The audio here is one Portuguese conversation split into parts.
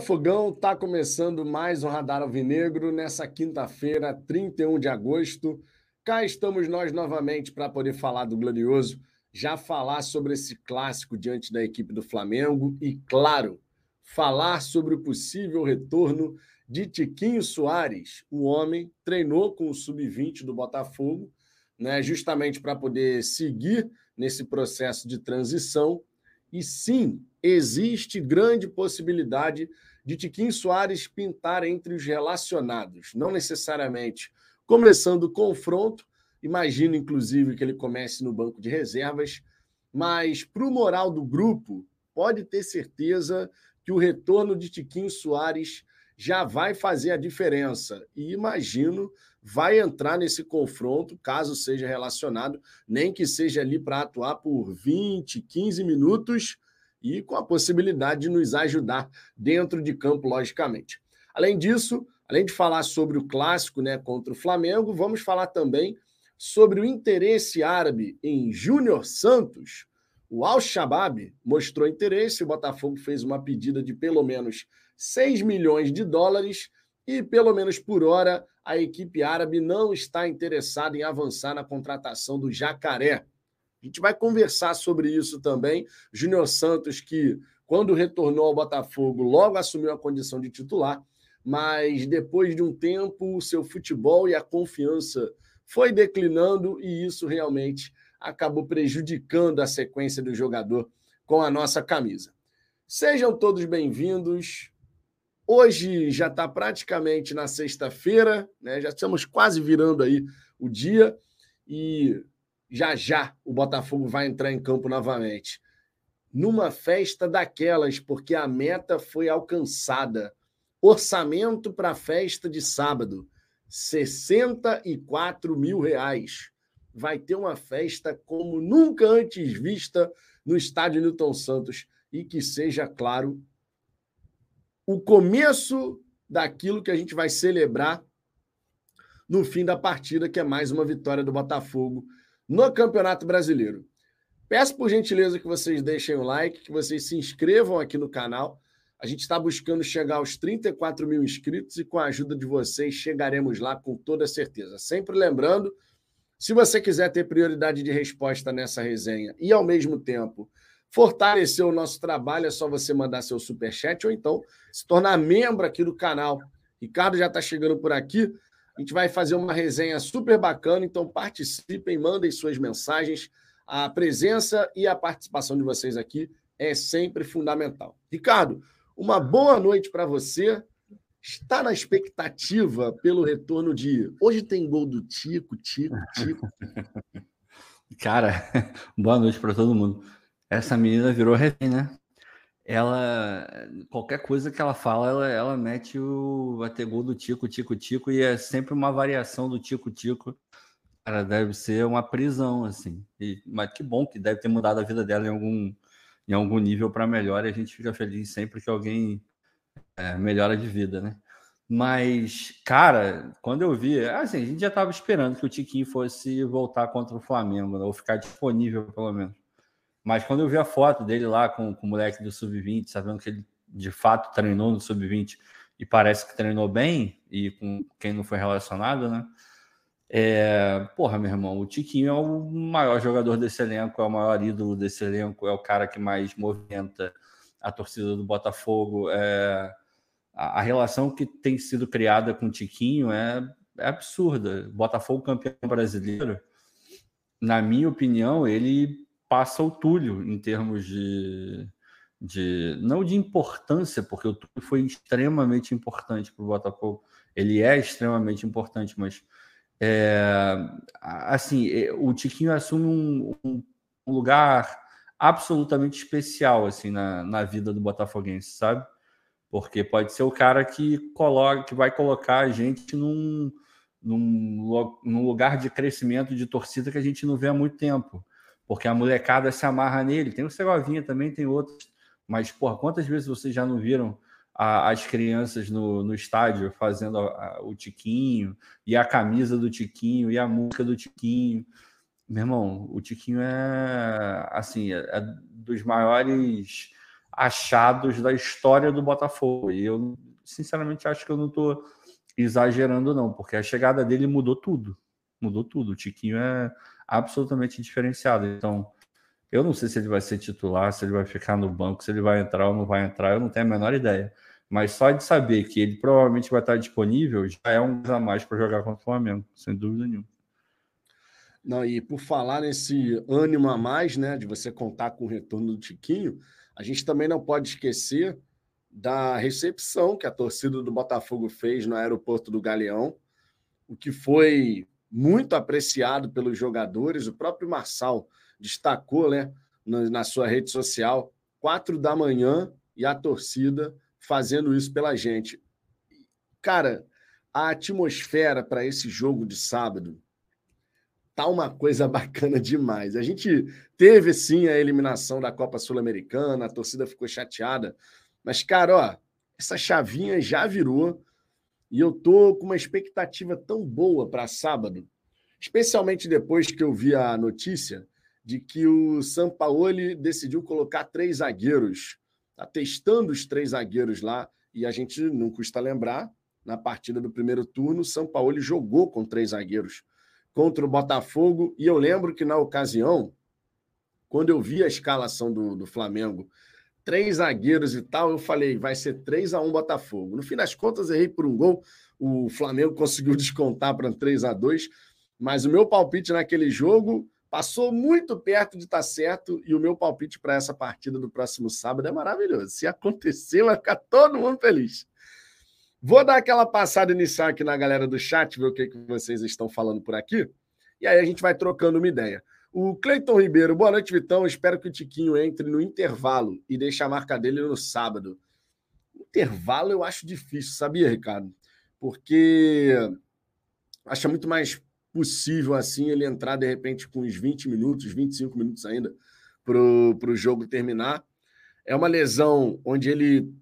Fogão está começando mais um Radar Alvinegro nessa quinta-feira, 31 de agosto. Cá estamos nós novamente para poder falar do Glorioso, já falar sobre esse clássico diante da equipe do Flamengo e, claro, falar sobre o possível retorno de Tiquinho Soares. O homem treinou com o sub-20 do Botafogo, né, justamente para poder seguir nesse processo de transição. E sim, existe grande possibilidade de Tiquinho Soares pintar entre os relacionados, não necessariamente começando o confronto, imagino inclusive que ele comece no banco de reservas, mas para o moral do grupo, pode ter certeza que o retorno de Tiquinho Soares já vai fazer a diferença. E imagino vai entrar nesse confronto, caso seja relacionado, nem que seja ali para atuar por 20, 15 minutos, e com a possibilidade de nos ajudar dentro de campo, logicamente. Além disso, além de falar sobre o clássico né, contra o Flamengo, vamos falar também sobre o interesse árabe em Júnior Santos. O Al-Shabaab mostrou interesse, o Botafogo fez uma pedida de pelo menos 6 milhões de dólares e, pelo menos por hora, a equipe árabe não está interessada em avançar na contratação do Jacaré. A gente vai conversar sobre isso também. Júnior Santos, que quando retornou ao Botafogo, logo assumiu a condição de titular, mas depois de um tempo, o seu futebol e a confiança foi declinando e isso realmente acabou prejudicando a sequência do jogador com a nossa camisa. Sejam todos bem-vindos. Hoje já está praticamente na sexta-feira, né? já estamos quase virando aí o dia e já já o Botafogo vai entrar em campo novamente. Numa festa daquelas, porque a meta foi alcançada. Orçamento para a festa de sábado: 64 mil reais. Vai ter uma festa como nunca antes vista no estádio Newton Santos e que seja, claro, o começo daquilo que a gente vai celebrar no fim da partida, que é mais uma vitória do Botafogo no Campeonato Brasileiro. Peço por gentileza que vocês deixem o like, que vocês se inscrevam aqui no canal. A gente está buscando chegar aos 34 mil inscritos e com a ajuda de vocês chegaremos lá com toda certeza. Sempre lembrando, se você quiser ter prioridade de resposta nessa resenha e ao mesmo tempo fortalecer o nosso trabalho, é só você mandar seu super chat ou então se tornar membro aqui do canal. Ricardo já está chegando por aqui. A gente vai fazer uma resenha super bacana, então participem, mandem suas mensagens. A presença e a participação de vocês aqui é sempre fundamental. Ricardo, uma boa noite para você. Está na expectativa pelo retorno de. Hoje tem gol do Tico, Tico, Tico. Cara, boa noite para todo mundo. Essa menina virou refém, né? Ela qualquer coisa que ela fala, ela, ela mete o ter gol do Tico, Tico, Tico e é sempre uma variação do Tico, Tico. Cara, deve ser uma prisão assim. E, mas que bom que deve ter mudado a vida dela em algum em algum nível para melhor. E a gente fica feliz sempre que alguém é, melhora de vida, né? Mas, cara, quando eu vi, assim, a gente já estava esperando que o Tiquinho fosse voltar contra o Flamengo, né? ou ficar disponível, pelo menos. Mas quando eu vi a foto dele lá com, com o moleque do Sub-20, sabendo que ele de fato treinou no Sub-20 e parece que treinou bem, e com quem não foi relacionado, né? É, porra, meu irmão, o Tiquinho é o maior jogador desse elenco, é o maior ídolo desse elenco, é o cara que mais movimenta a torcida do Botafogo. É, a, a relação que tem sido criada com o Tiquinho é, é absurda. Botafogo campeão brasileiro, na minha opinião, ele passa o Túlio em termos de, de não de importância, porque o Túlio foi extremamente importante para o Botafogo. Ele é extremamente importante, mas é, assim é, o Tiquinho assume um, um, lugar absolutamente especial assim na, na vida do botafoguense, sabe? Porque pode ser o cara que coloca, que vai colocar a gente num, num, num lugar de crescimento de torcida que a gente não vê há muito tempo porque a molecada se amarra nele. Tem o Segovinha também, tem outros. Mas, porra, quantas vezes vocês já não viram a, as crianças no, no estádio fazendo a, a, o Tiquinho, e a camisa do Tiquinho, e a música do Tiquinho? Meu irmão, o Tiquinho é, assim, é, é dos maiores achados da história do Botafogo. E eu, sinceramente, acho que eu não estou exagerando, não, porque a chegada dele mudou tudo. Mudou tudo. O Tiquinho é absolutamente diferenciado. Então, eu não sei se ele vai ser titular, se ele vai ficar no banco, se ele vai entrar ou não vai entrar, eu não tenho a menor ideia. Mas só de saber que ele provavelmente vai estar disponível já é um a mais para jogar contra o Flamengo, sem dúvida nenhuma. Não, e por falar nesse ânimo a mais, né, de você contar com o retorno do Tiquinho, a gente também não pode esquecer da recepção que a torcida do Botafogo fez no aeroporto do Galeão, o que foi muito apreciado pelos jogadores. O próprio Marçal destacou né, na sua rede social, quatro da manhã, e a torcida fazendo isso pela gente. Cara, a atmosfera para esse jogo de sábado tá uma coisa bacana demais. A gente teve sim a eliminação da Copa Sul-Americana, a torcida ficou chateada, mas cara, ó, essa chavinha já virou e eu tô com uma expectativa tão boa para sábado, especialmente depois que eu vi a notícia de que o Sampaoli decidiu colocar três zagueiros. Tá testando os três zagueiros lá e a gente não custa lembrar, na partida do primeiro turno, o Sampaoli jogou com três zagueiros contra o Botafogo. E eu lembro que na ocasião, quando eu vi a escalação do, do Flamengo, três zagueiros e tal, eu falei, vai ser 3 a 1 Botafogo. No fim das contas, errei por um gol. O Flamengo conseguiu descontar para 3 a 2 mas o meu palpite naquele jogo passou muito perto de estar tá certo e o meu palpite para essa partida do próximo sábado é maravilhoso. Se acontecer, vai ficar todo mundo feliz. Vou dar aquela passada inicial aqui na galera do chat, ver o que, que vocês estão falando por aqui. E aí a gente vai trocando uma ideia. O Cleiton Ribeiro, boa noite, Vitão. Espero que o Tiquinho entre no intervalo e deixe a marca dele no sábado. Intervalo eu acho difícil, sabia, Ricardo? Porque acho muito mais possível assim ele entrar de repente com uns 20 minutos, 25 minutos ainda para o jogo terminar. É uma lesão onde ele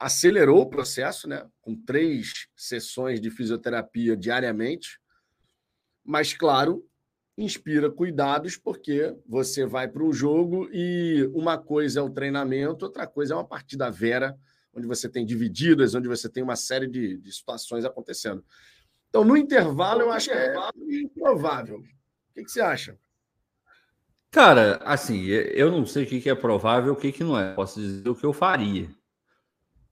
acelerou o processo, né? Com três sessões de fisioterapia diariamente, mas claro, inspira cuidados porque você vai para um jogo e uma coisa é o treinamento, outra coisa é uma partida vera, onde você tem divididas, onde você tem uma série de, de situações acontecendo. Então, no intervalo, eu acho que é improvável. O que, que você acha? Cara, assim, eu não sei o que é provável e o que não é. Posso dizer o que eu faria.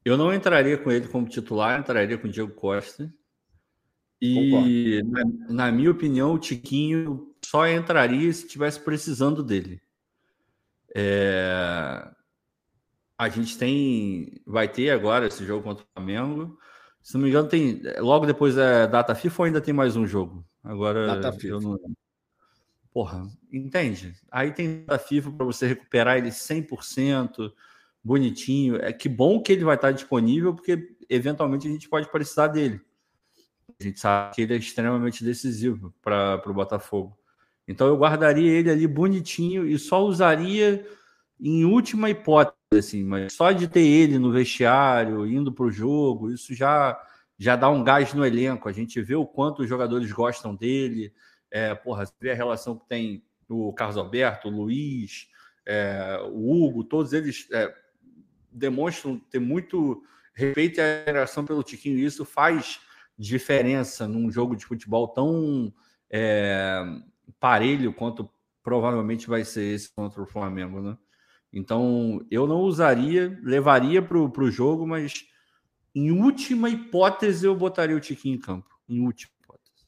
Eu não entraria com ele como titular, entraria com o Diego Costa. E, na, na, minha opinião, o Tiquinho só entraria se estivesse precisando dele. É... A gente tem. Vai ter agora esse jogo contra o Flamengo. Se não me engano, tem. Logo depois da data FIFA ou ainda tem mais um jogo? Agora. Data FIFA. Não... Porra, entende? Aí tem data FIFA para você recuperar ele 100% bonitinho. É que bom que ele vai estar disponível, porque eventualmente a gente pode precisar dele. A gente sabe que ele é extremamente decisivo para o Botafogo. Então eu guardaria ele ali bonitinho e só usaria em última hipótese, assim, mas só de ter ele no vestiário, indo para o jogo, isso já já dá um gás no elenco. A gente vê o quanto os jogadores gostam dele. É, porra, vê a relação que tem o Carlos Alberto, o Luiz, é, o Hugo, todos eles é, demonstram ter muito respeito e admiração pelo Tiquinho. E isso faz diferença num jogo de futebol tão é, parelho quanto provavelmente vai ser esse contra o Flamengo, né? Então, eu não usaria, levaria para o jogo, mas em última hipótese eu botaria o Tiquinho em campo. Em última hipótese.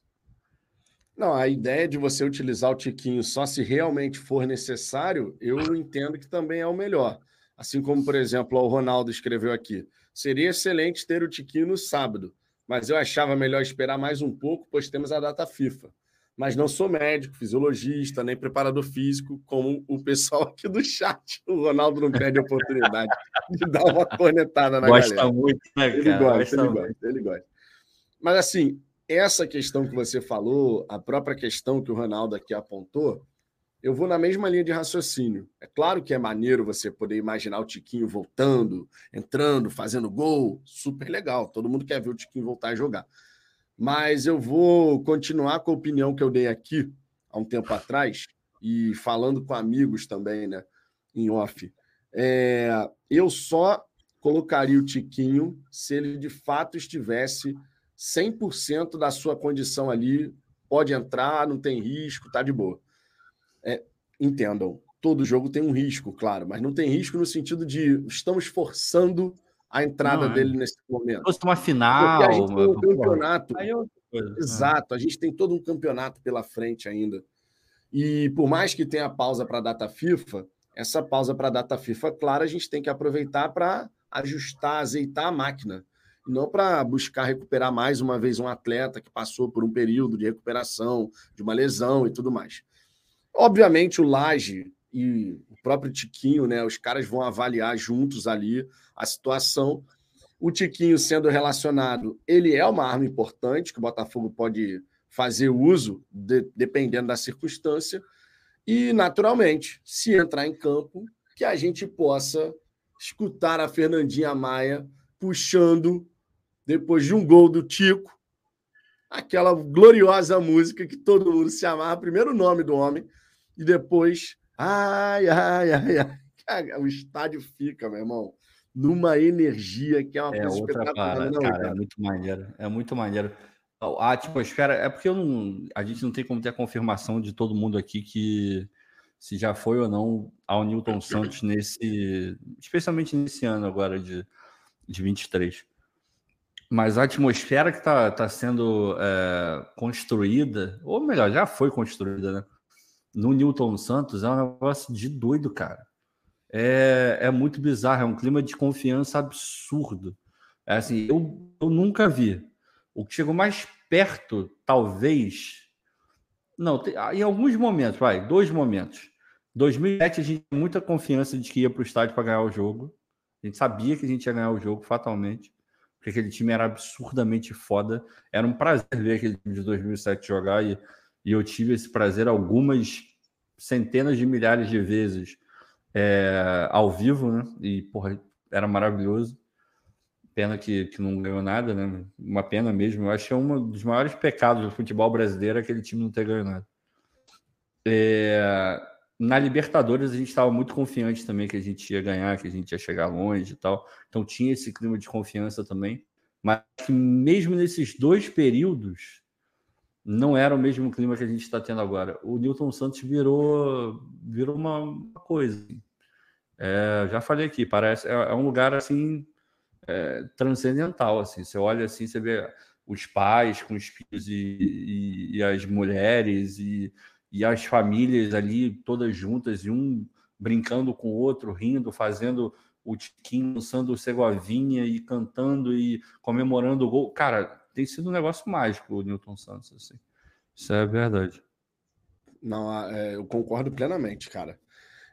Não, a ideia de você utilizar o Tiquinho só se realmente for necessário, eu entendo que também é o melhor. Assim como, por exemplo, o Ronaldo escreveu aqui. Seria excelente ter o Tiquinho no sábado, mas eu achava melhor esperar mais um pouco, pois temos a data FIFA. Mas não sou médico, fisiologista, nem preparador físico, como o pessoal aqui do chat. O Ronaldo não perde a oportunidade de dar uma cornetada na gosta galera. Muito, né, ele gosta, gosta ele gosta, ele gosta. Mas assim, essa questão que você falou, a própria questão que o Ronaldo aqui apontou, eu vou na mesma linha de raciocínio. É claro que é maneiro você poder imaginar o Tiquinho voltando, entrando, fazendo gol, super legal. Todo mundo quer ver o Tiquinho voltar a jogar. Mas eu vou continuar com a opinião que eu dei aqui há um tempo atrás e falando com amigos também, né, em off. É, eu só colocaria o Tiquinho se ele de fato estivesse 100% da sua condição ali, pode entrar, não tem risco, tá de boa. É, entendam, todo jogo tem um risco, claro, mas não tem risco no sentido de estamos forçando a entrada não, é. dele nesse momento. Fosse uma final, Porque a gente tem um campeonato. É Exato, a gente tem todo um campeonato pela frente ainda. E por mais que tenha pausa para a data FIFA, essa pausa para a data FIFA, claro, a gente tem que aproveitar para ajustar, azeitar a máquina. Não para buscar recuperar mais uma vez um atleta que passou por um período de recuperação, de uma lesão e tudo mais. Obviamente, o Laje e o próprio Tiquinho, né? Os caras vão avaliar juntos ali a situação. O Tiquinho sendo relacionado, ele é uma arma importante que o Botafogo pode fazer uso de, dependendo da circunstância. E, naturalmente, se entrar em campo, que a gente possa escutar a Fernandinha Maia puxando, depois de um gol do Tico, aquela gloriosa música que todo mundo se amarra, primeiro o nome do homem, e depois, ai, ai, ai, ai, o estádio fica, meu irmão, numa energia que é uma é coisa outra espetacular. Para, não, cara, cara, é muito maneiro, é muito maneiro. A atmosfera, é porque eu não, a gente não tem como ter a confirmação de todo mundo aqui que se já foi ou não ao Newton Santos nesse, especialmente nesse ano agora de, de 23. Mas a atmosfera que está tá sendo é, construída, ou melhor, já foi construída, né? No Newton Santos é um negócio de doido, cara. É, é muito bizarro, é um clima de confiança absurdo. É assim, eu, eu nunca vi. O que chegou mais perto, talvez. Não, em alguns momentos, vai, dois momentos. 2007 a gente tinha muita confiança de que ia para o estádio para ganhar o jogo. A gente sabia que a gente ia ganhar o jogo fatalmente porque aquele time era absurdamente foda. Era um prazer ver aquele time de 2007 jogar e, e eu tive esse prazer algumas centenas de milhares de vezes é, ao vivo, né? E, porra, era maravilhoso. Pena que, que não ganhou nada, né? Uma pena mesmo. Eu acho que é um dos maiores pecados do futebol brasileiro aquele time não ter ganho nada. É, na Libertadores a gente estava muito confiante também que a gente ia ganhar, que a gente ia chegar longe e tal. Então tinha esse clima de confiança também. Mas mesmo nesses dois períodos não era o mesmo clima que a gente está tendo agora. O Newton Santos virou virou uma coisa. É, já falei aqui, parece é, é um lugar assim é, transcendental. Assim, você olha assim, você vê os pais com os filhos e, e, e as mulheres e e as famílias ali todas juntas, e um brincando com o outro, rindo, fazendo o tiquinho, dançando o Segovinha e cantando e comemorando o gol. Cara, tem sido um negócio mágico o Newton Santos, assim. Isso é verdade. Não, é, eu concordo plenamente, cara.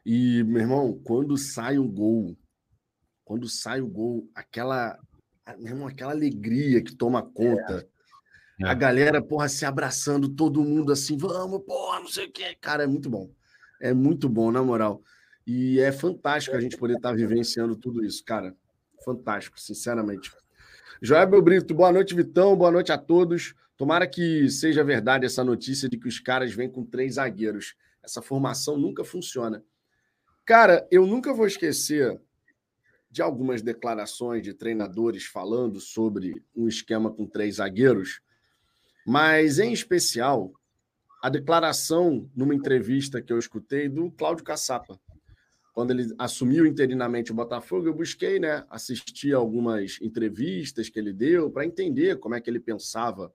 E, meu irmão, quando sai um gol, quando sai o gol, aquela, meu irmão, aquela alegria que toma conta. É. É. A galera, porra, se abraçando, todo mundo assim, vamos, porra, não sei o quê. Cara, é muito bom. É muito bom, na moral. E é fantástico a gente poder estar vivenciando tudo isso, cara. Fantástico, sinceramente. Joel Brito, boa noite, Vitão. Boa noite a todos. Tomara que seja verdade essa notícia de que os caras vêm com três zagueiros. Essa formação nunca funciona. Cara, eu nunca vou esquecer de algumas declarações de treinadores falando sobre um esquema com três zagueiros mas, em especial, a declaração numa entrevista que eu escutei do Cláudio Caçapa. Quando ele assumiu interinamente o Botafogo, eu busquei né, assistir algumas entrevistas que ele deu para entender como é que ele pensava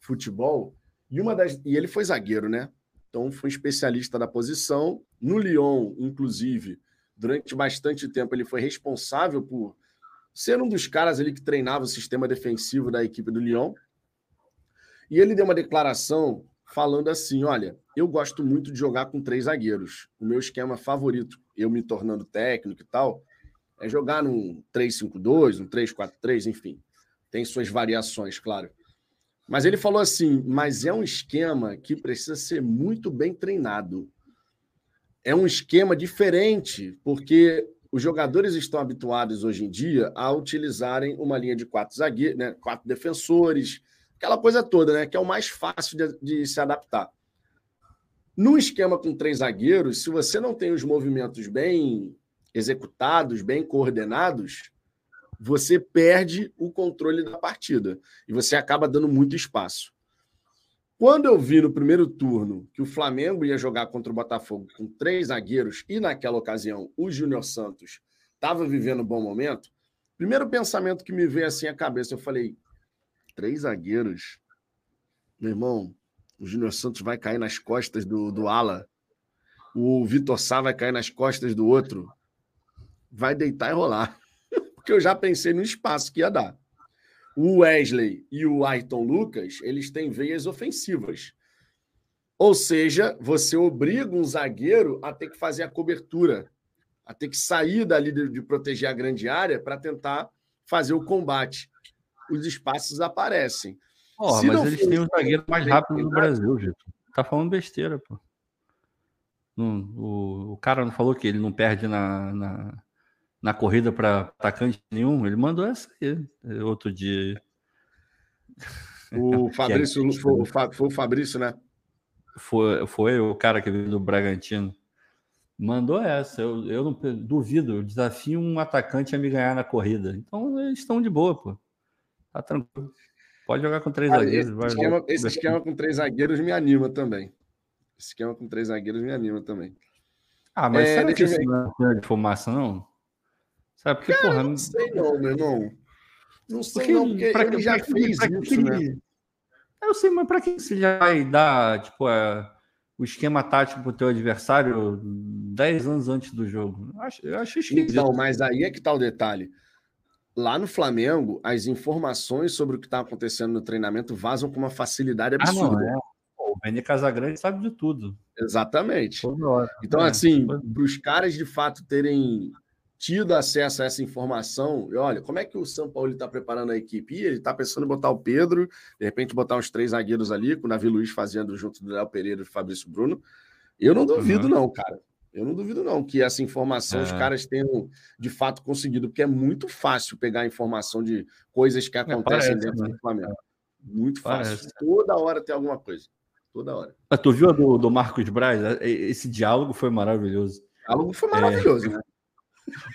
futebol. E, uma das... e ele foi zagueiro, né? Então, foi especialista da posição. No Lyon, inclusive, durante bastante tempo, ele foi responsável por ser um dos caras ali que treinava o sistema defensivo da equipe do Lyon. E ele deu uma declaração falando assim: olha, eu gosto muito de jogar com três zagueiros. O meu esquema favorito, eu me tornando técnico e tal, é jogar num 3-5-2, um 3-4-3, enfim. Tem suas variações, claro. Mas ele falou assim: mas é um esquema que precisa ser muito bem treinado. É um esquema diferente, porque os jogadores estão habituados hoje em dia a utilizarem uma linha de quatro zagueiros, né, quatro defensores, aquela coisa toda, né? Que é o mais fácil de, de se adaptar. Num esquema com três zagueiros, se você não tem os movimentos bem executados, bem coordenados, você perde o controle da partida e você acaba dando muito espaço. Quando eu vi no primeiro turno que o Flamengo ia jogar contra o Botafogo com três zagueiros e naquela ocasião o Júnior Santos estava vivendo um bom momento, primeiro pensamento que me veio assim à cabeça, eu falei: três zagueiros, meu irmão, o Júnior Santos vai cair nas costas do, do Ala, o Vitor Sá vai cair nas costas do outro, vai deitar e rolar. Porque eu já pensei no espaço que ia dar. O Wesley e o Ayrton Lucas, eles têm veias ofensivas. Ou seja, você obriga um zagueiro a ter que fazer a cobertura, a ter que sair dali de, de proteger a grande área para tentar fazer o combate. Os espaços aparecem. Oh, mas eles têm o zagueiro mais rápido do Brasil, Vitor. Tá falando besteira, pô. Não, o, o cara não falou que ele não perde na, na, na corrida para atacante nenhum. Ele mandou essa aí outro dia. O Fabrício foi, foi, o Fabrício, né? Foi, foi o cara que veio do Bragantino. Mandou essa. Eu, eu não duvido. Eu desafio um atacante a me ganhar na corrida. Então eles estão de boa, pô. Tá tranquilo. Pode jogar com três zagueiros. Esse, esquema, esse esquema com três zagueiros me anima também. Esse esquema com três zagueiros me anima também. Ah, mas é, será que isso não é de formação, não? Sabe, porque, Cara, porra... Não sei não, meu irmão. Não sei porque, não, porque pra, ele já pra, fez isso, né? Eu sei, mas para que você já vai dar, tipo, é, o esquema tático pro teu adversário 10 anos antes do jogo? Eu acho, eu acho esquisito. Então, mas aí é que tá o detalhe. Lá no Flamengo, as informações sobre o que está acontecendo no treinamento vazam com uma facilidade absurda. Ah, não, é. O Vene Casagrande sabe de tudo. Exatamente. Então, é, assim, para os caras de fato terem tido acesso a essa informação, e olha, como é que o São Paulo está preparando a equipe? E ele está pensando em botar o Pedro, de repente botar uns três zagueiros ali, com o Davi Luiz fazendo junto do Léo Pereira e do Fabrício Bruno. Eu não duvido, uhum. não, cara. Eu não duvido, não, que essa informação é. os caras tenham de fato conseguido, porque é muito fácil pegar informação de coisas que é, acontecem é, parece, dentro né? do Flamengo. Muito parece. fácil. Toda hora tem alguma coisa. Toda hora. Mas tu viu a do, do Marcos Braz? Esse diálogo foi maravilhoso. O diálogo foi maravilhoso, é... né?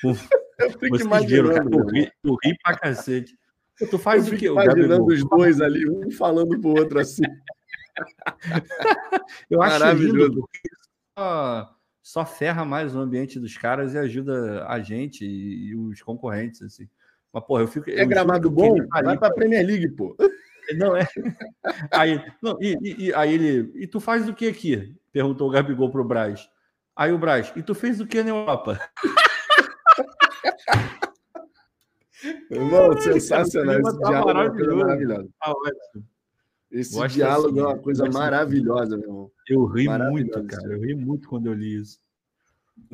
O, eu fico imaginando. Ri, eu ri pra cacete. Tu faz eu o quê? Imaginando os dois ali, um falando pro outro assim. eu acho maravilhoso. Lindo, só, só ferra mais o ambiente dos caras e ajuda a gente e, e os concorrentes, assim. Mas, porra, eu fico. É eu gramado bom? Vai pra Premier League, pô. Não é. Aí, não, e, e, aí ele. E tu faz o que aqui? Perguntou o Gabigol pro Braz. Aí o Braz, e tu fez o que na Europa? Irmão, sensacional. Esse tá diálogo é uma coisa maravilhosa. Esse diálogo é uma coisa maravilhosa, meu irmão. Eu ri muito, cara. Eu ri muito quando eu li isso.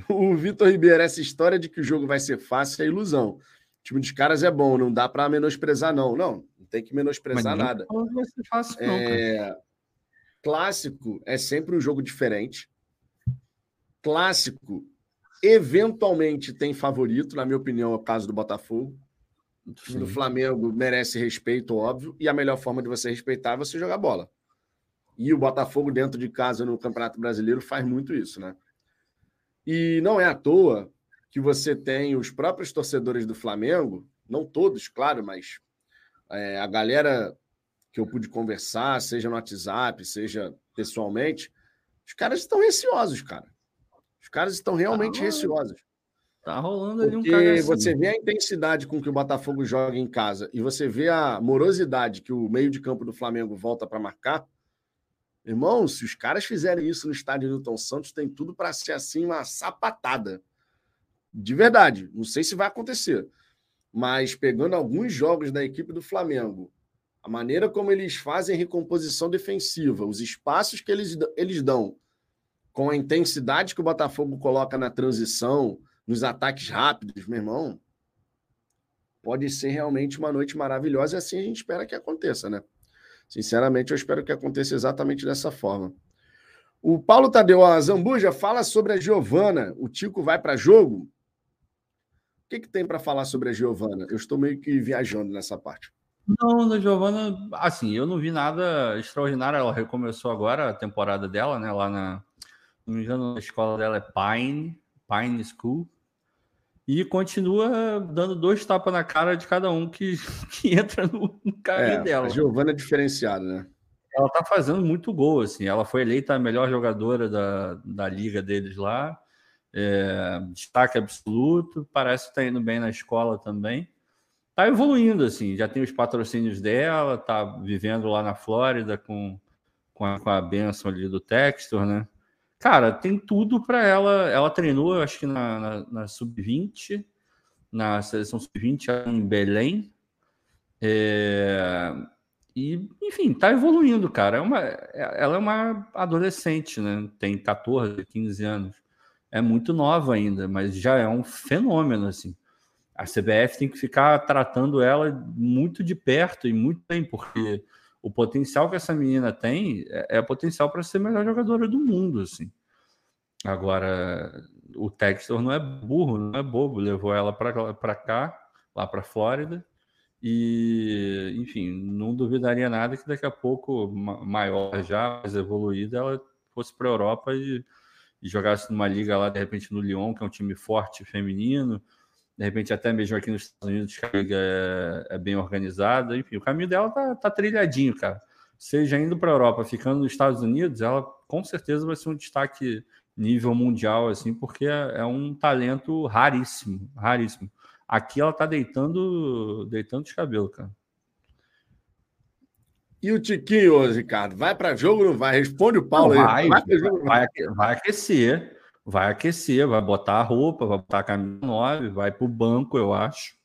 O Vitor Ribeiro, essa história de que o jogo vai ser fácil é ilusão. O time dos caras é bom, não dá para menosprezar, não. Não, não tem que menosprezar nada. Não vai ser fácil, não, é... Clássico é sempre um jogo diferente. Clássico, eventualmente, tem favorito, na minha opinião, é o caso do Botafogo. O time do Flamengo merece respeito, óbvio, e a melhor forma de você respeitar é você jogar bola. E o Botafogo, dentro de casa no Campeonato Brasileiro, faz muito isso, né? E não é à toa que você tem os próprios torcedores do Flamengo, não todos, claro, mas é, a galera que eu pude conversar, seja no WhatsApp, seja pessoalmente, os caras estão receosos, cara. Os caras estão realmente tá receosos. Tá rolando ali Porque um Porque você vê a intensidade com que o Botafogo joga em casa e você vê a morosidade que o meio de campo do Flamengo volta para marcar. Irmão, se os caras fizerem isso no estádio Newton Santos, tem tudo para ser assim uma sapatada. De verdade. Não sei se vai acontecer. Mas pegando alguns jogos da equipe do Flamengo, a maneira como eles fazem recomposição defensiva, os espaços que eles, eles dão, com a intensidade que o Botafogo coloca na transição, nos ataques rápidos, meu irmão, pode ser realmente uma noite maravilhosa e assim a gente espera que aconteça, né? Sinceramente, eu espero que aconteça exatamente dessa forma. O Paulo Tadeu, a Zambuja, fala sobre a Giovana. O Tico vai para jogo? O que, que tem para falar sobre a Giovana? Eu estou meio que viajando nessa parte. Não, da Giovana, assim, eu não vi nada extraordinário. Ela recomeçou agora a temporada dela, né? Lá na. Não me engano, a escola dela é Pine, Pine School. E continua dando dois tapas na cara de cada um que, que entra no, no caminho é, dela. A Giovana é diferenciada, né? Ela tá fazendo muito gol, assim. Ela foi eleita a melhor jogadora da, da liga deles lá. É, destaque absoluto. Parece que tá indo bem na escola também. Tá evoluindo, assim. Já tem os patrocínios dela, tá vivendo lá na Flórida com, com, a, com a benção ali do Textor, né? Cara, tem tudo para ela. Ela treinou, eu acho que na, na, na Sub-20, na seleção Sub-20 em Belém. É... E, enfim, tá evoluindo, cara. É uma, ela é uma adolescente, né? Tem 14, 15 anos. É muito nova ainda, mas já é um fenômeno, assim. A CBF tem que ficar tratando ela muito de perto e muito bem, porque o potencial que essa menina tem é, é potencial para ser a melhor jogadora do mundo, assim. Agora, o Textor não é burro, não é bobo, levou ela para cá, lá para Flórida, e, enfim, não duvidaria nada que daqui a pouco, maior já, mais evoluída, ela fosse para a Europa e, e, jogasse numa liga lá, de repente, no Lyon, que é um time forte feminino, de repente até mesmo aqui nos Estados Unidos, que a liga é, é bem organizada, enfim, o caminho dela tá, tá trilhadinho, cara. Seja indo para a Europa, ficando nos Estados Unidos, ela com certeza vai ser um destaque nível mundial, assim, porque é, é um talento raríssimo, raríssimo. Aqui ela tá deitando, deitando os cabelos, cara. E o Tiquinho, Ricardo, vai para jogo ou não vai? Responde o Paulo não, aí. Vai, vai, vai, aquecer vai aquecer, vai botar a roupa, vai botar a camisa 9, vai para o banco, eu acho.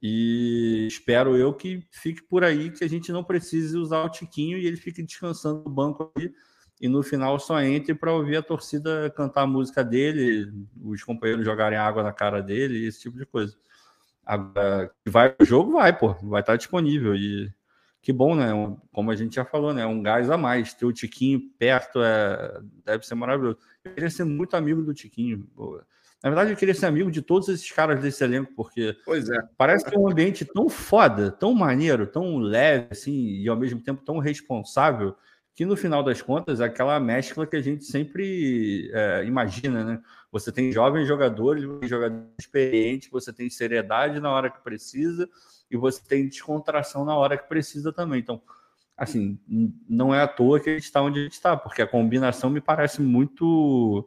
E espero eu que fique por aí, que a gente não precise usar o Tiquinho e ele fique descansando no banco ali. E no final só entre para ouvir a torcida cantar a música dele, os companheiros jogarem água na cara dele, esse tipo de coisa. Vai o jogo, vai, pô, vai estar disponível. E que bom, né? Como a gente já falou, né? Um gás a mais. Ter o Tiquinho perto é... deve ser maravilhoso. Eu queria ser muito amigo do Tiquinho. Na verdade, eu queria ser amigo de todos esses caras desse elenco, porque pois é. parece que é um ambiente tão foda, tão maneiro, tão leve, assim, e ao mesmo tempo tão responsável, que no final das contas é aquela mescla que a gente sempre é, imagina, né? Você tem jovens jogadores, jogadores experientes, você tem seriedade na hora que precisa e você tem descontração na hora que precisa também. Então, assim, não é à toa que a gente está onde a gente está, porque a combinação me parece muito.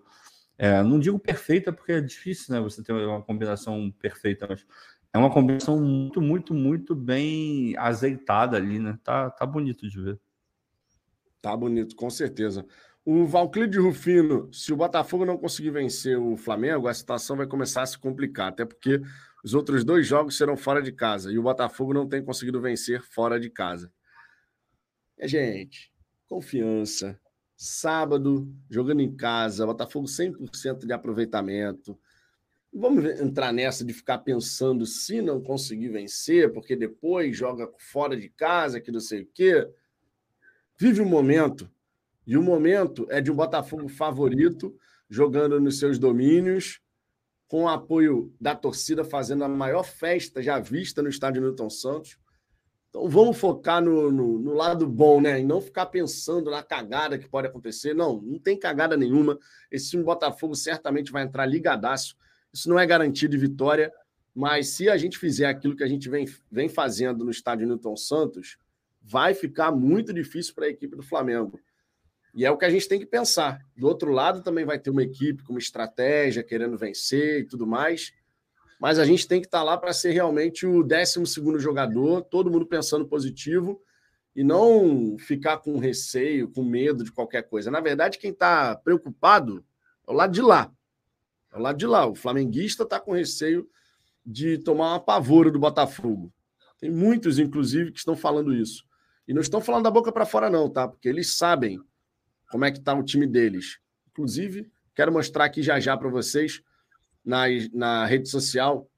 É, não digo perfeita, porque é difícil, né? Você ter uma combinação perfeita, mas é uma combinação muito, muito, muito bem azeitada ali, né? Tá, tá bonito de ver. Tá bonito, com certeza. O Valclide Rufino, se o Botafogo não conseguir vencer o Flamengo, a situação vai começar a se complicar, até porque os outros dois jogos serão fora de casa e o Botafogo não tem conseguido vencer fora de casa. É, gente, confiança. Sábado, jogando em casa, Botafogo 100% de aproveitamento. Vamos entrar nessa de ficar pensando se não conseguir vencer, porque depois joga fora de casa, que não sei o quê. Vive o um momento. E o momento é de um Botafogo favorito, jogando nos seus domínios, com o apoio da torcida, fazendo a maior festa já vista no estádio Newton Santos. Então vamos focar no, no, no, lado bom, né? E não ficar pensando na cagada que pode acontecer. Não, não tem cagada nenhuma. Esse time Botafogo certamente vai entrar ligadaço. Isso não é garantia de vitória, mas se a gente fizer aquilo que a gente vem, vem fazendo no estádio Newton Santos, vai ficar muito difícil para a equipe do Flamengo. E é o que a gente tem que pensar. Do outro lado também vai ter uma equipe com uma estratégia, querendo vencer e tudo mais mas a gente tem que estar lá para ser realmente o 12 jogador, todo mundo pensando positivo e não ficar com receio, com medo de qualquer coisa. Na verdade, quem está preocupado é o lado de lá. É o lado de lá. O flamenguista está com receio de tomar uma pavora do Botafogo. Tem muitos, inclusive, que estão falando isso. E não estão falando da boca para fora, não, tá? Porque eles sabem como é que está o time deles. Inclusive, quero mostrar aqui já já para vocês na, na rede social,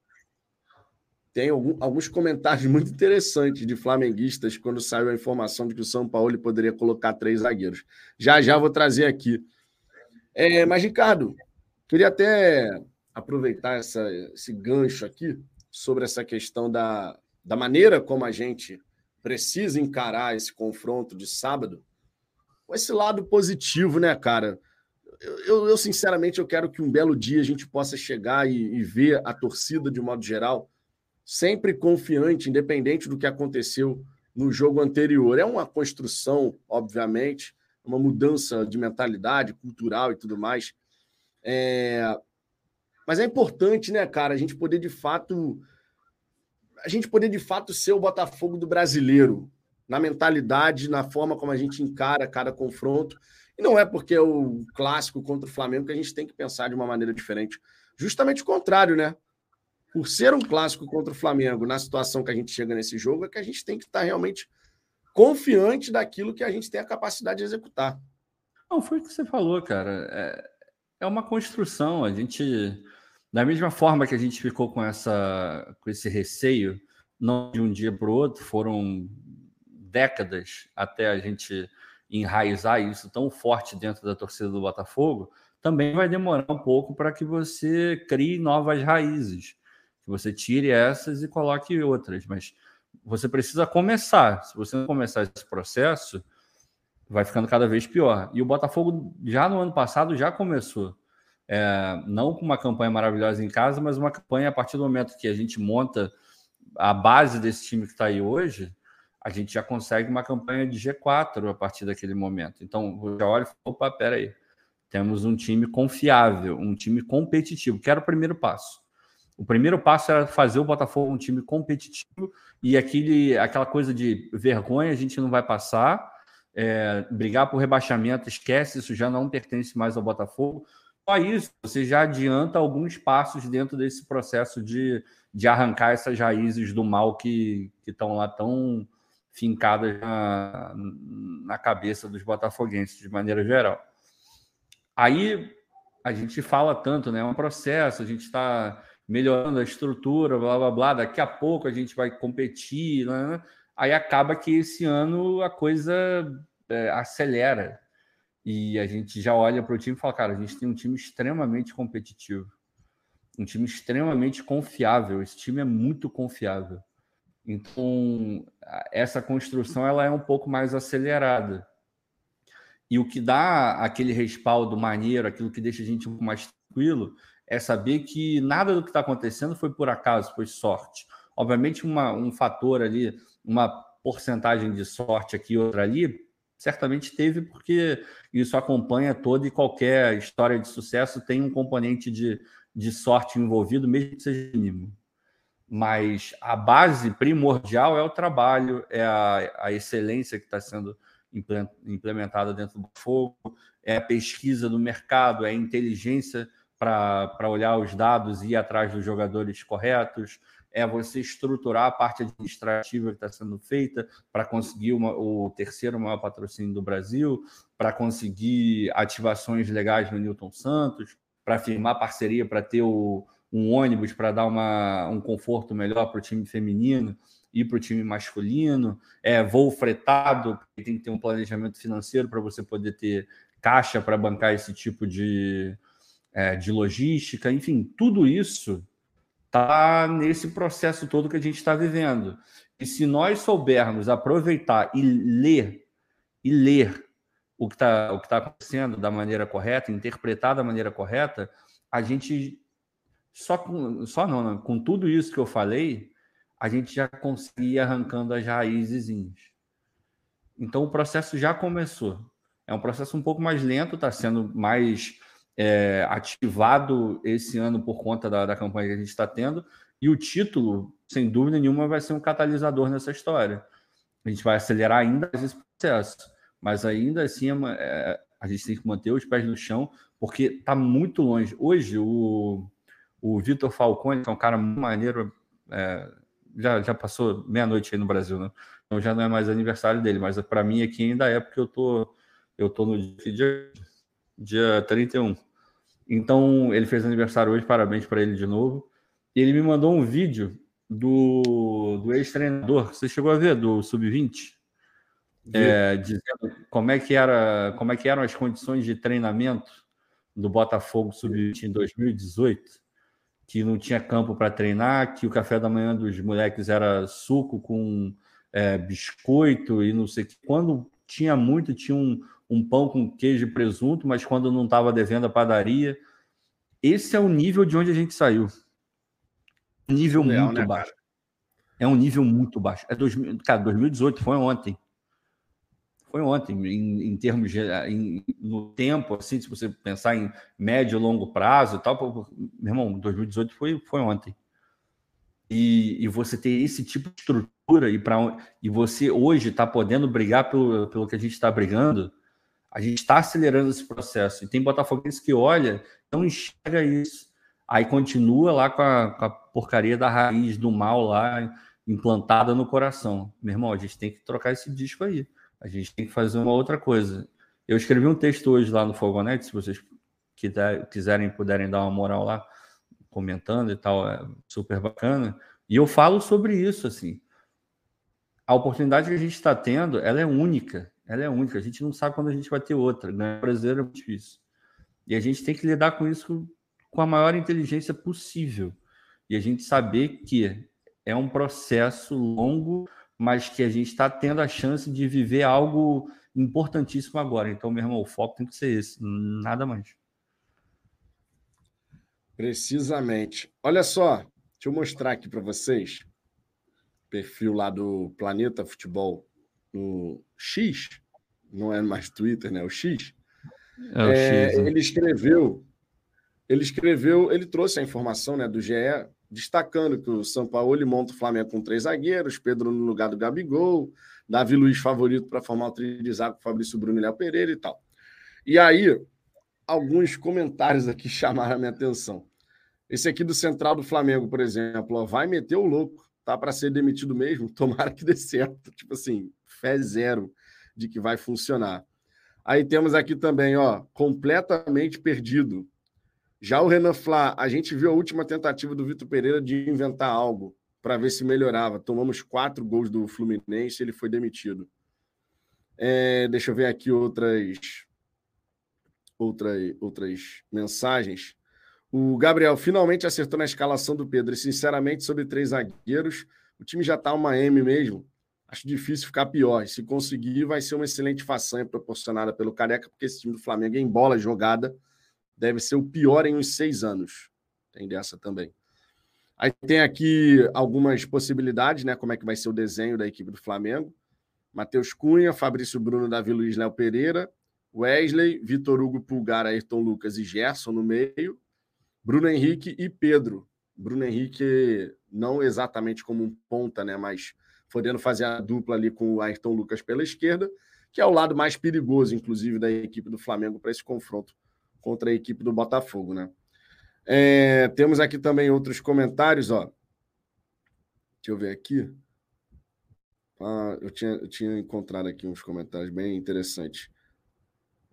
tem algum, alguns comentários muito interessantes de flamenguistas quando saiu a informação de que o São Paulo poderia colocar três zagueiros. Já já vou trazer aqui. É, mas, Ricardo, queria até aproveitar essa, esse gancho aqui sobre essa questão da, da maneira como a gente precisa encarar esse confronto de sábado com esse lado positivo, né, cara? Eu, eu, sinceramente eu quero que um belo dia a gente possa chegar e, e ver a torcida de modo geral sempre confiante, independente do que aconteceu no jogo anterior. É uma construção, obviamente, uma mudança de mentalidade cultural e tudo mais. É... Mas é importante, né, cara, a gente poder de fato. A gente poder de fato ser o Botafogo do brasileiro, na mentalidade, na forma como a gente encara cada confronto. E não é porque é o clássico contra o Flamengo que a gente tem que pensar de uma maneira diferente. Justamente o contrário, né? Por ser um clássico contra o Flamengo, na situação que a gente chega nesse jogo, é que a gente tem que estar realmente confiante daquilo que a gente tem a capacidade de executar. Não, foi o que você falou, cara. É, é uma construção. A gente, da mesma forma que a gente ficou com, essa, com esse receio, não de um dia para o outro, foram décadas até a gente enraizar isso tão forte dentro da torcida do Botafogo, também vai demorar um pouco para que você crie novas raízes, que você tire essas e coloque outras. Mas você precisa começar. Se você não começar esse processo, vai ficando cada vez pior. E o Botafogo já no ano passado já começou. É, não com uma campanha maravilhosa em casa, mas uma campanha a partir do momento que a gente monta a base desse time que está aí hoje, a gente já consegue uma campanha de G4 a partir daquele momento. Então, eu já olho e falo, opa, peraí, temos um time confiável, um time competitivo, que era o primeiro passo. O primeiro passo era fazer o Botafogo um time competitivo e aquele, aquela coisa de vergonha a gente não vai passar, é, brigar por rebaixamento, esquece, isso já não pertence mais ao Botafogo. Só isso, você já adianta alguns passos dentro desse processo de, de arrancar essas raízes do mal que estão lá tão fincadas na, na cabeça dos botafoguenses, de maneira geral. Aí a gente fala tanto, né? É um processo, a gente está melhorando a estrutura, blá blá blá. Daqui a pouco a gente vai competir, né? aí acaba que esse ano a coisa é, acelera e a gente já olha para o time e fala, cara, a gente tem um time extremamente competitivo, um time extremamente confiável. Esse time é muito confiável. Então, essa construção ela é um pouco mais acelerada. E o que dá aquele respaldo maneiro, aquilo que deixa a gente mais tranquilo, é saber que nada do que está acontecendo foi por acaso, foi sorte. Obviamente, uma, um fator ali, uma porcentagem de sorte aqui, outra ali, certamente teve, porque isso acompanha toda e qualquer história de sucesso, tem um componente de, de sorte envolvido, mesmo que seja mínimo mas a base primordial é o trabalho, é a, a excelência que está sendo implementada dentro do fogo, é a pesquisa do mercado, é a inteligência para olhar os dados e ir atrás dos jogadores corretos, é você estruturar a parte administrativa que está sendo feita para conseguir uma, o terceiro maior patrocínio do Brasil, para conseguir ativações legais no Newton Santos, para firmar parceria para ter o, um ônibus para dar uma, um conforto melhor para o time feminino e para o time masculino, é voo fretado, tem que ter um planejamento financeiro para você poder ter caixa para bancar esse tipo de, é, de logística, enfim, tudo isso está nesse processo todo que a gente está vivendo. E se nós soubermos aproveitar e ler e ler o que está tá acontecendo da maneira correta, interpretar da maneira correta, a gente só, com, só não, não, com tudo isso que eu falei, a gente já conseguia arrancando as raízes. Então o processo já começou. É um processo um pouco mais lento, está sendo mais é, ativado esse ano por conta da, da campanha que a gente está tendo. E o título, sem dúvida nenhuma, vai ser um catalisador nessa história. A gente vai acelerar ainda esse processo, mas ainda assim é, a gente tem que manter os pés no chão, porque está muito longe. Hoje, o, o Vitor Falcone, que é um cara muito maneiro, é, já, já passou meia-noite aí no Brasil, né? Então já não é mais aniversário dele, mas para mim aqui ainda é porque eu tô, eu tô no dia, dia 31. Então ele fez aniversário hoje, parabéns para ele de novo. E ele me mandou um vídeo do, do ex-treinador, você chegou a ver, do Sub-20? É, dizendo como é que era, como é que eram as condições de treinamento do Botafogo Sub-20 em 2018 que não tinha campo para treinar, que o café da manhã dos moleques era suco com é, biscoito e não sei o que. Quando tinha muito, tinha um, um pão com queijo e presunto, mas quando não estava devendo a padaria. Esse é o nível de onde a gente saiu. nível muito né, baixo. Cara? É um nível muito baixo. É 2000, cara, 2018 foi ontem. Foi ontem, em, em termos de, em, no tempo, assim, se você pensar em médio e longo prazo tal, meu irmão, 2018 foi, foi ontem. E, e você ter esse tipo de estrutura e, pra, e você hoje está podendo brigar pelo, pelo que a gente está brigando, a gente está acelerando esse processo. E tem botafoguense que olha, não enxerga isso. Aí continua lá com a, com a porcaria da raiz do mal lá implantada no coração. Meu irmão, a gente tem que trocar esse disco aí. A gente tem que fazer uma outra coisa. Eu escrevi um texto hoje lá no Fogonete, se vocês quiserem, puderem dar uma moral lá, comentando e tal, é super bacana. E eu falo sobre isso, assim. A oportunidade que a gente está tendo, ela é única. Ela é única. A gente não sabe quando a gente vai ter outra. Ganhar brasileiro é muito difícil. E a gente tem que lidar com isso com a maior inteligência possível. E a gente saber que é um processo longo, mas que a gente está tendo a chance de viver algo importantíssimo agora. Então, meu irmão, o foco tem que ser esse, nada mais. Precisamente. Olha só, deixa eu mostrar aqui para vocês perfil lá do Planeta Futebol no X, não é mais Twitter, né? O X. É o é, X né? Ele escreveu, ele escreveu, ele trouxe a informação né, do GE destacando que o São Paulo monta o Flamengo com três zagueiros, Pedro no lugar do Gabigol, Davi Luiz favorito para formar o trio de zaga com Fabrício Bruno e Léo Pereira e tal. E aí, alguns comentários aqui chamaram a minha atenção. Esse aqui do Central do Flamengo, por exemplo, ó, vai meter o louco, tá para ser demitido mesmo, tomara que dê certo. Tipo assim, fé zero de que vai funcionar. Aí temos aqui também, ó, completamente perdido. Já o Renan Flá, a gente viu a última tentativa do Vitor Pereira de inventar algo para ver se melhorava. Tomamos quatro gols do Fluminense, ele foi demitido. É, deixa eu ver aqui outras, outras, outras mensagens. O Gabriel finalmente acertou na escalação do Pedro. E, sinceramente, sobre três zagueiros, o time já está uma M mesmo. Acho difícil ficar pior. E se conseguir, vai ser uma excelente façanha proporcionada pelo Careca, porque esse time do Flamengo, em bola jogada, deve ser o pior em uns seis anos. Tem dessa também. Aí tem aqui algumas possibilidades, né? Como é que vai ser o desenho da equipe do Flamengo. Matheus Cunha, Fabrício Bruno, Davi Luiz, Léo Pereira, Wesley, Vitor Hugo Pulgar, Ayrton Lucas e Gerson no meio, Bruno Henrique e Pedro. Bruno Henrique não exatamente como um ponta, né? Mas podendo fazer a dupla ali com o Ayrton Lucas pela esquerda, que é o lado mais perigoso, inclusive, da equipe do Flamengo para esse confronto contra a equipe do Botafogo, né? É, temos aqui também outros comentários, ó. Deixa eu ver aqui. Ah, eu, tinha, eu tinha encontrado aqui uns comentários bem interessantes.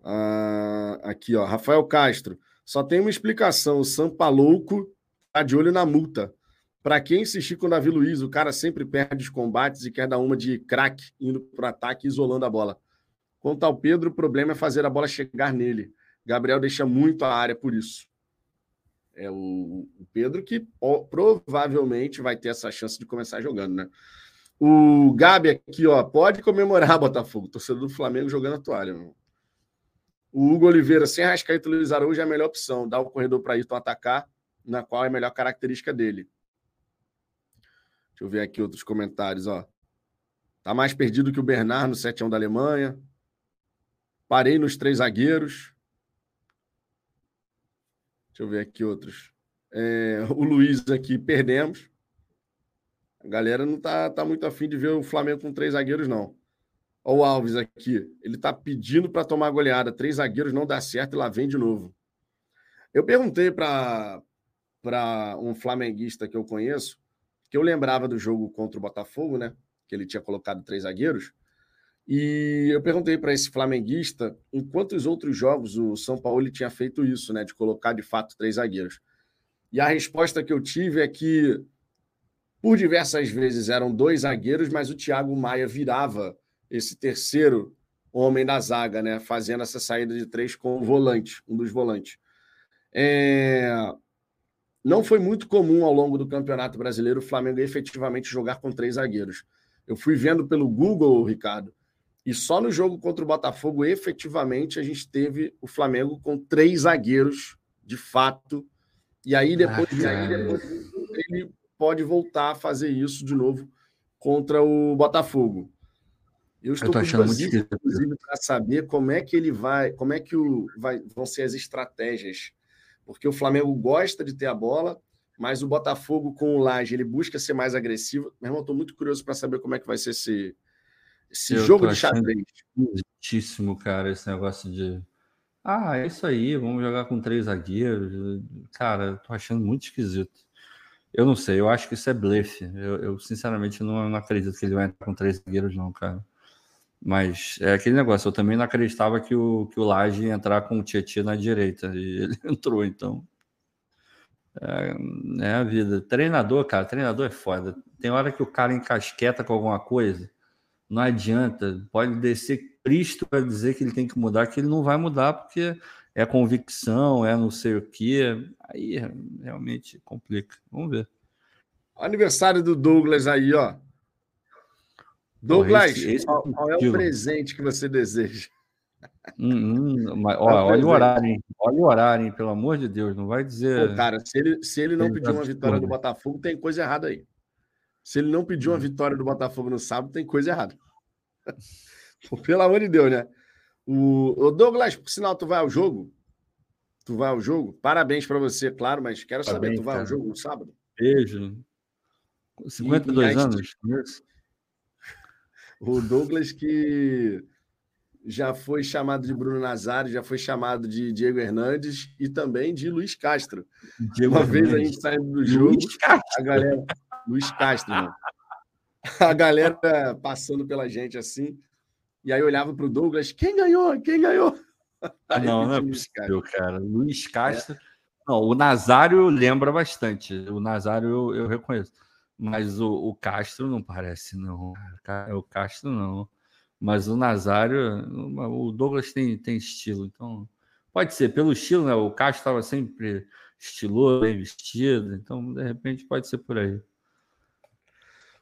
Ah, aqui, ó. Rafael Castro. Só tem uma explicação. O Sampa louco tá de olho na multa. Para quem insistir com o Davi Luiz, o cara sempre perde os combates e quer dar uma de craque indo para o ataque isolando a bola. Quanto ao Pedro, o problema é fazer a bola chegar nele. Gabriel deixa muito a área por isso. É o, o Pedro que ó, provavelmente vai ter essa chance de começar jogando, né? O Gabi aqui, ó, pode comemorar, Botafogo, torcedor do Flamengo jogando a toalha. Meu. O Hugo Oliveira, sem Rascaeta e Luiz Araújo é a melhor opção. Dá o corredor para Ayrton atacar, na qual é a melhor característica dele. Deixa eu ver aqui outros comentários, ó. Tá mais perdido que o Bernard no 7 da Alemanha. Parei nos três zagueiros. Eu ver aqui outros. É, o Luiz aqui, perdemos. A galera não tá, tá muito afim de ver o Flamengo com três zagueiros, não. O Alves aqui. Ele tá pedindo para tomar goleada. Três zagueiros não dá certo e lá vem de novo. Eu perguntei para um flamenguista que eu conheço, que eu lembrava do jogo contra o Botafogo, né? Que ele tinha colocado três zagueiros. E eu perguntei para esse flamenguista em quantos outros jogos o São Paulo tinha feito isso, né, de colocar de fato três zagueiros. E a resposta que eu tive é que por diversas vezes eram dois zagueiros, mas o Thiago Maia virava esse terceiro homem da zaga, né, fazendo essa saída de três com o volante, um dos volantes. É... Não foi muito comum ao longo do Campeonato Brasileiro o Flamengo efetivamente jogar com três zagueiros. Eu fui vendo pelo Google, Ricardo, E só no jogo contra o Botafogo, efetivamente, a gente teve o Flamengo com três zagueiros, de fato. E aí depois, ah, aí, depois ele pode voltar a fazer isso de novo contra o Botafogo. Eu estou curioso, inclusive, para saber como é que ele vai, como é que o, vai, vão ser as estratégias. Porque o Flamengo gosta de ter a bola, mas o Botafogo com o Laje, ele busca ser mais agressivo. Meu irmão, estou muito curioso para saber como é que vai ser esse, esse jogo de xadrez. Muitíssimo, cara, esse negócio de. Ah, é isso aí, vamos jogar com três zagueiros. Cara, tô achando muito esquisito. Eu não sei, eu acho que isso é blefe. Eu, eu sinceramente não, não, acredito que ele vai entrar com três zagueiros, não, cara. Mas é aquele negócio, eu também não acreditava que o, que o Laje ia entrar com o Tietchan na direita. E ele entrou, então. É, é, a vida. Treinador, cara, treinador é foda. Tem hora que o cara encasqueta com alguma coisa, não adianta. Pode descer Cristo para dizer que ele tem que mudar, que ele não vai mudar porque é convicção, é não sei o quê. Aí realmente complica. Vamos ver. Aniversário do Douglas aí, ó. Douglas, esse, esse qual, qual, é o presente que você deseja? Hum, hum, mas, é olha o horário, hein? Olha o horário, hein? Pelo amor de Deus, não vai dizer. Pô, cara, se ele, se ele não pediu uma vitória do Botafogo, tem coisa errada aí. Se ele não pediu uma hum. vitória do Botafogo no sábado, tem coisa errada. Pelo amor de Deus, né? O, o Douglas, por sinal, tu vai ao jogo? Tu vai ao jogo? Parabéns para você, claro, mas quero Parabéns, saber, tu vai cara. ao jogo no sábado? Beijo. 52 e, anos. O Douglas que já foi chamado de Bruno Nazário, já foi chamado de Diego Hernandes e também de Luiz Castro. Diego Uma Hernandes. vez a gente saindo do jogo, a galera. Luiz Castro, mano. A galera passando pela gente assim, e aí olhava para o Douglas: quem ganhou? Quem ganhou? Aí não, não é possível, cara. cara. Luiz Castro. É. Não, o Nazário lembra bastante. O Nazário eu, eu reconheço. Mas o, o, Castro não parece, não. O Castro não. Mas o Nazário, o Douglas tem, tem estilo, então pode ser pelo estilo, né? O Castro estava sempre estiloso, bem vestido, então de repente pode ser por aí.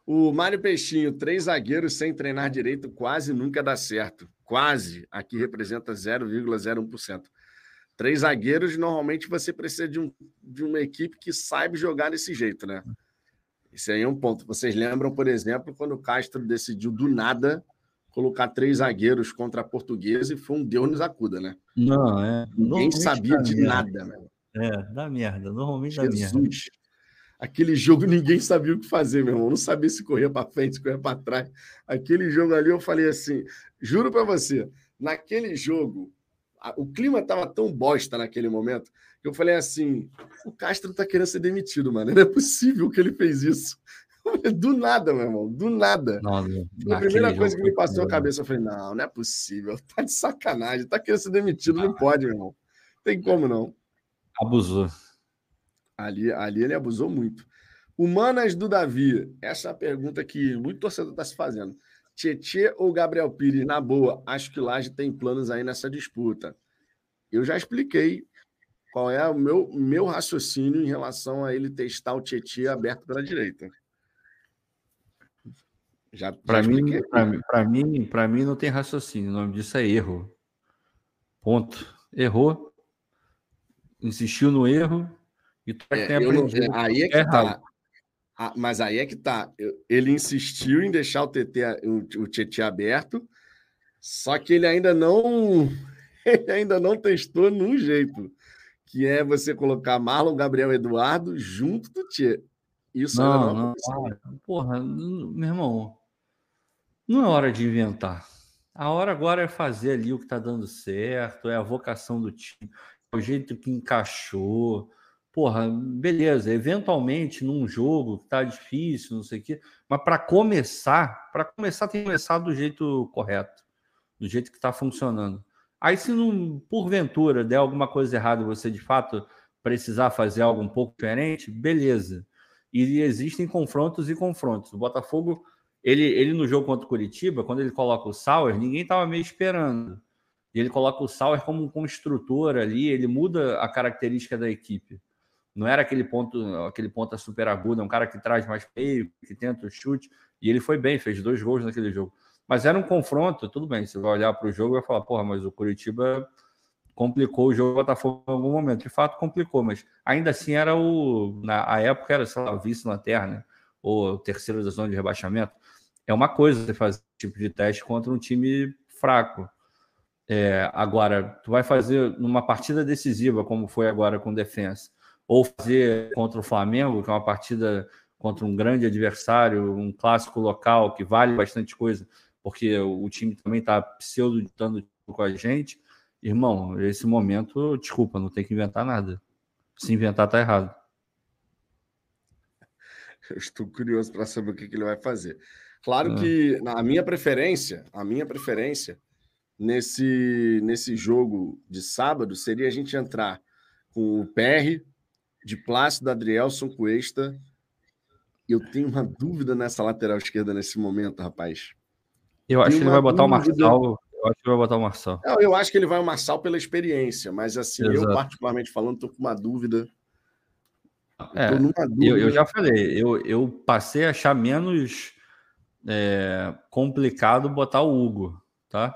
O Mário Peixinho, três zagueiros sem treinar direito quase nunca dá certo. Quase, aqui representa 0,01%. Três zagueiros, normalmente você precisa de, um, de uma equipe que saiba jogar desse jeito, né? Isso aí é um ponto. Vocês lembram, por exemplo, quando o Castro decidiu do nada colocar três zagueiros contra a portuguesa e foi um Deus nos acuda, né? Não, é. Ninguém sabia de merda. nada, né? É, dá merda. Normalmente Jesus. dá merda. Aquele jogo ninguém sabia o que fazer, meu irmão. Não sabia se corria para frente, se corria para trás. Aquele jogo ali eu falei assim, juro para você, naquele jogo, o clima tava tão bosta naquele momento que eu falei assim: o Castro tá querendo ser demitido, mano. Não é possível que ele fez isso. Do nada, meu irmão, do nada. Não, a primeira coisa que me passou a cabeça, eu falei: não, não é possível, tá de sacanagem, tá querendo ser demitido, não pode, meu irmão. Tem como não. Abusou. Ali, ali ele abusou muito. Humanas do Davi, essa é a pergunta que muito torcedor está se fazendo. Tietê ou Gabriel Pires? Na boa, acho que Laje tem planos aí nessa disputa. Eu já expliquei qual é o meu, meu raciocínio em relação a ele testar o Tietchan aberto pela direita. Já para mim, para mim, para mim não tem raciocínio. O nome disso é erro. Ponto. Errou. Insistiu no erro e tu é, tem aprendido. Não, aí é que tá. Ah, mas aí é que tá. Ele insistiu em deixar o TT, o, Tietchan aberto, só que ele ainda não ele ainda não testou num jeito que é você colocar Marlon Gabriel Eduardo junto do Tchê. Isso não, não, não Porra, meu irmão, não é hora de inventar. A hora agora é fazer ali o que está dando certo, é a vocação do time, é o jeito que encaixou. Porra, beleza, eventualmente num jogo que tá difícil, não sei o quê, mas para começar, para começar tem que começar do jeito correto, do jeito que está funcionando. Aí, se não, porventura der alguma coisa errada, você de fato precisar fazer algo um pouco diferente, beleza. E existem confrontos e confrontos. O Botafogo, ele, ele no jogo contra o Curitiba, quando ele coloca o Sauer, ninguém estava meio esperando. E ele coloca o Sauer como um construtor ali, ele muda a característica da equipe. Não era aquele ponto, aquele ponta super agudo, é um cara que traz mais meio, que tenta o chute, e ele foi bem, fez dois gols naquele jogo. Mas era um confronto, tudo bem. Você vai olhar para o jogo e vai falar, porra, mas o Curitiba complicou o jogo do Botafogo em algum momento. De fato, complicou, mas ainda assim era o. Na a época era, sei lá, vice-lanterna, ou terceiro da zona de rebaixamento. É uma coisa você fazer esse tipo de teste contra um time fraco. É, agora, tu vai fazer numa partida decisiva, como foi agora com defesa, ou fazer contra o Flamengo, que é uma partida contra um grande adversário, um clássico local que vale bastante coisa, porque o time também está pseudo ditando com a gente. Irmão, esse momento, desculpa, não tem que inventar nada. Se inventar, tá errado. Eu estou curioso para saber o que, que, ele vai fazer. Claro ah. que a minha preferência, a minha preferência nesse, nesse jogo de sábado seria a gente entrar com o PR, de Plácido, Adrielson, Cuesta eu tenho uma dúvida nessa lateral esquerda nesse momento, rapaz. Eu acho que ele vai botar o Marçal. Eu acho que vai botar o Marçal. Não, eu acho que ele vai o Marçal pela experiência, mas assim, Exato. eu particularmente falando, estou com uma dúvida. É. Eu, eu, já falei, eu, eu passei a achar menos é, complicado botar o Hugo, tá?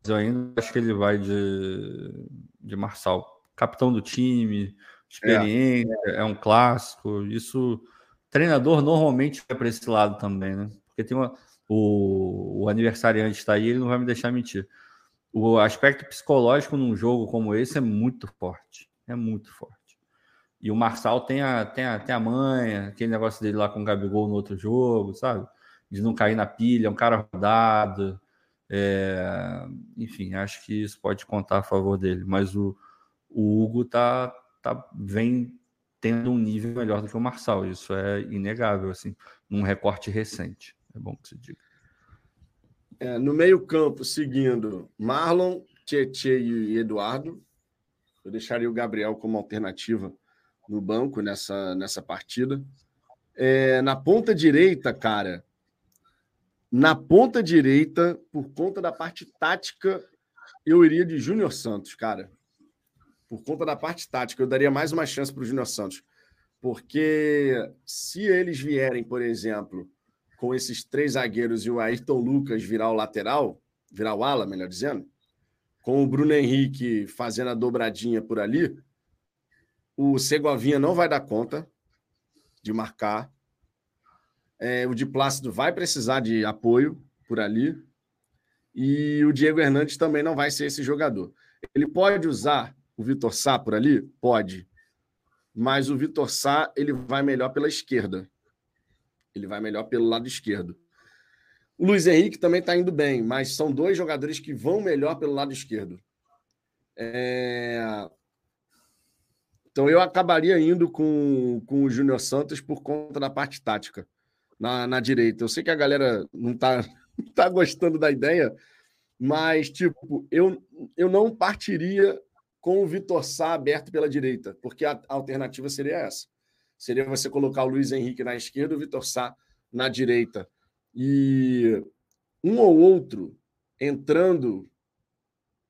Mas eu ainda acho que ele vai de, de Marçal. Capitão do time, experiência, é, é um clássico, isso Treinador normalmente vai para esse lado também, né? Porque tem uma, o, o aniversariante está aí, ele não vai me deixar mentir. O aspecto psicológico num jogo como esse é muito forte. É muito forte. E o Marçal tem a, tem a, tem a manha, aquele negócio dele lá com o Gabigol no outro jogo, sabe? De não cair na pilha, é um cara rodado. É... Enfim, acho que isso pode contar a favor dele. Mas o, o Hugo tá, tá, vem tendo um nível melhor do que o Marçal. Isso é inegável, assim, num recorte recente. É bom que se diga. É, no meio-campo, seguindo Marlon, Tietê e Eduardo. Eu deixaria o Gabriel como alternativa no banco nessa, nessa partida. É, na ponta direita, cara, na ponta direita, por conta da parte tática, eu iria de Júnior Santos, cara por conta da parte tática, eu daria mais uma chance para o Júnior Santos. Porque se eles vierem, por exemplo, com esses três zagueiros e o Ayrton Lucas virar o lateral, virar o ala, melhor dizendo, com o Bruno Henrique fazendo a dobradinha por ali, o Segovinha não vai dar conta de marcar. É, o de Plácido vai precisar de apoio por ali. E o Diego Hernandes também não vai ser esse jogador. Ele pode usar o Vitor Sá por ali? Pode. Mas o Vitor Sá ele vai melhor pela esquerda. Ele vai melhor pelo lado esquerdo. O Luiz Henrique também está indo bem, mas são dois jogadores que vão melhor pelo lado esquerdo. É... Então eu acabaria indo com, com o Júnior Santos por conta da parte tática na, na direita. Eu sei que a galera não está tá gostando da ideia, mas tipo, eu, eu não partiria com o Vitor Sá aberto pela direita, porque a alternativa seria essa. Seria você colocar o Luiz Henrique na esquerda e o Vitor Sá na direita. E um ou outro entrando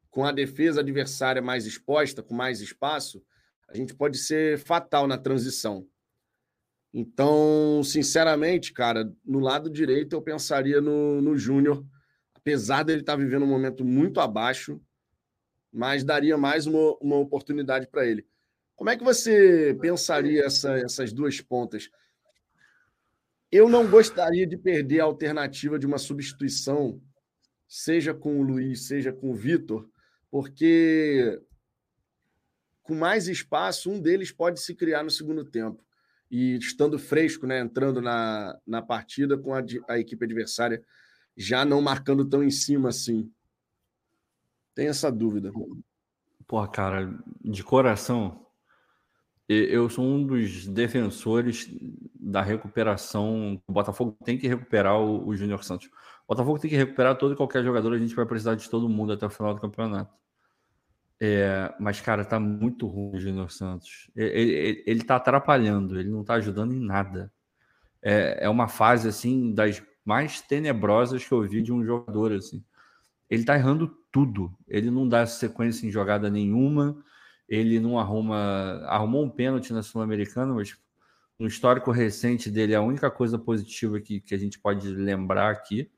com a defesa adversária mais exposta, com mais espaço, a gente pode ser fatal na transição. Então, sinceramente, cara, no lado direito eu pensaria no, no Júnior, apesar dele estar vivendo um momento muito abaixo, mas daria mais uma, uma oportunidade para ele. Como é que você pensaria essa, essas duas pontas? Eu não gostaria de perder a alternativa de uma substituição, seja com o Luiz, seja com o Vitor, porque com mais espaço, um deles pode se criar no segundo tempo. E estando fresco, né, entrando na, na partida com a, a equipe adversária já não marcando tão em cima assim. Tem essa dúvida. Porra, cara, de coração, eu sou um dos defensores da recuperação. O Botafogo tem que recuperar o, o Júnior Santos. O Botafogo tem que recuperar todo e qualquer jogador. A gente vai precisar de todo mundo até o final do campeonato. É, mas, cara, tá muito ruim o Júnior Santos. Ele, ele, ele tá atrapalhando, ele não tá ajudando em nada. É, é uma fase, assim, das mais tenebrosas que eu vi de um jogador, assim. Ele tá errando tudo. Ele não dá sequência em jogada nenhuma. Ele não arruma. Arrumou um pênalti na Sul-Americana, mas no histórico recente dele, a única coisa positiva que, que a gente pode lembrar aqui.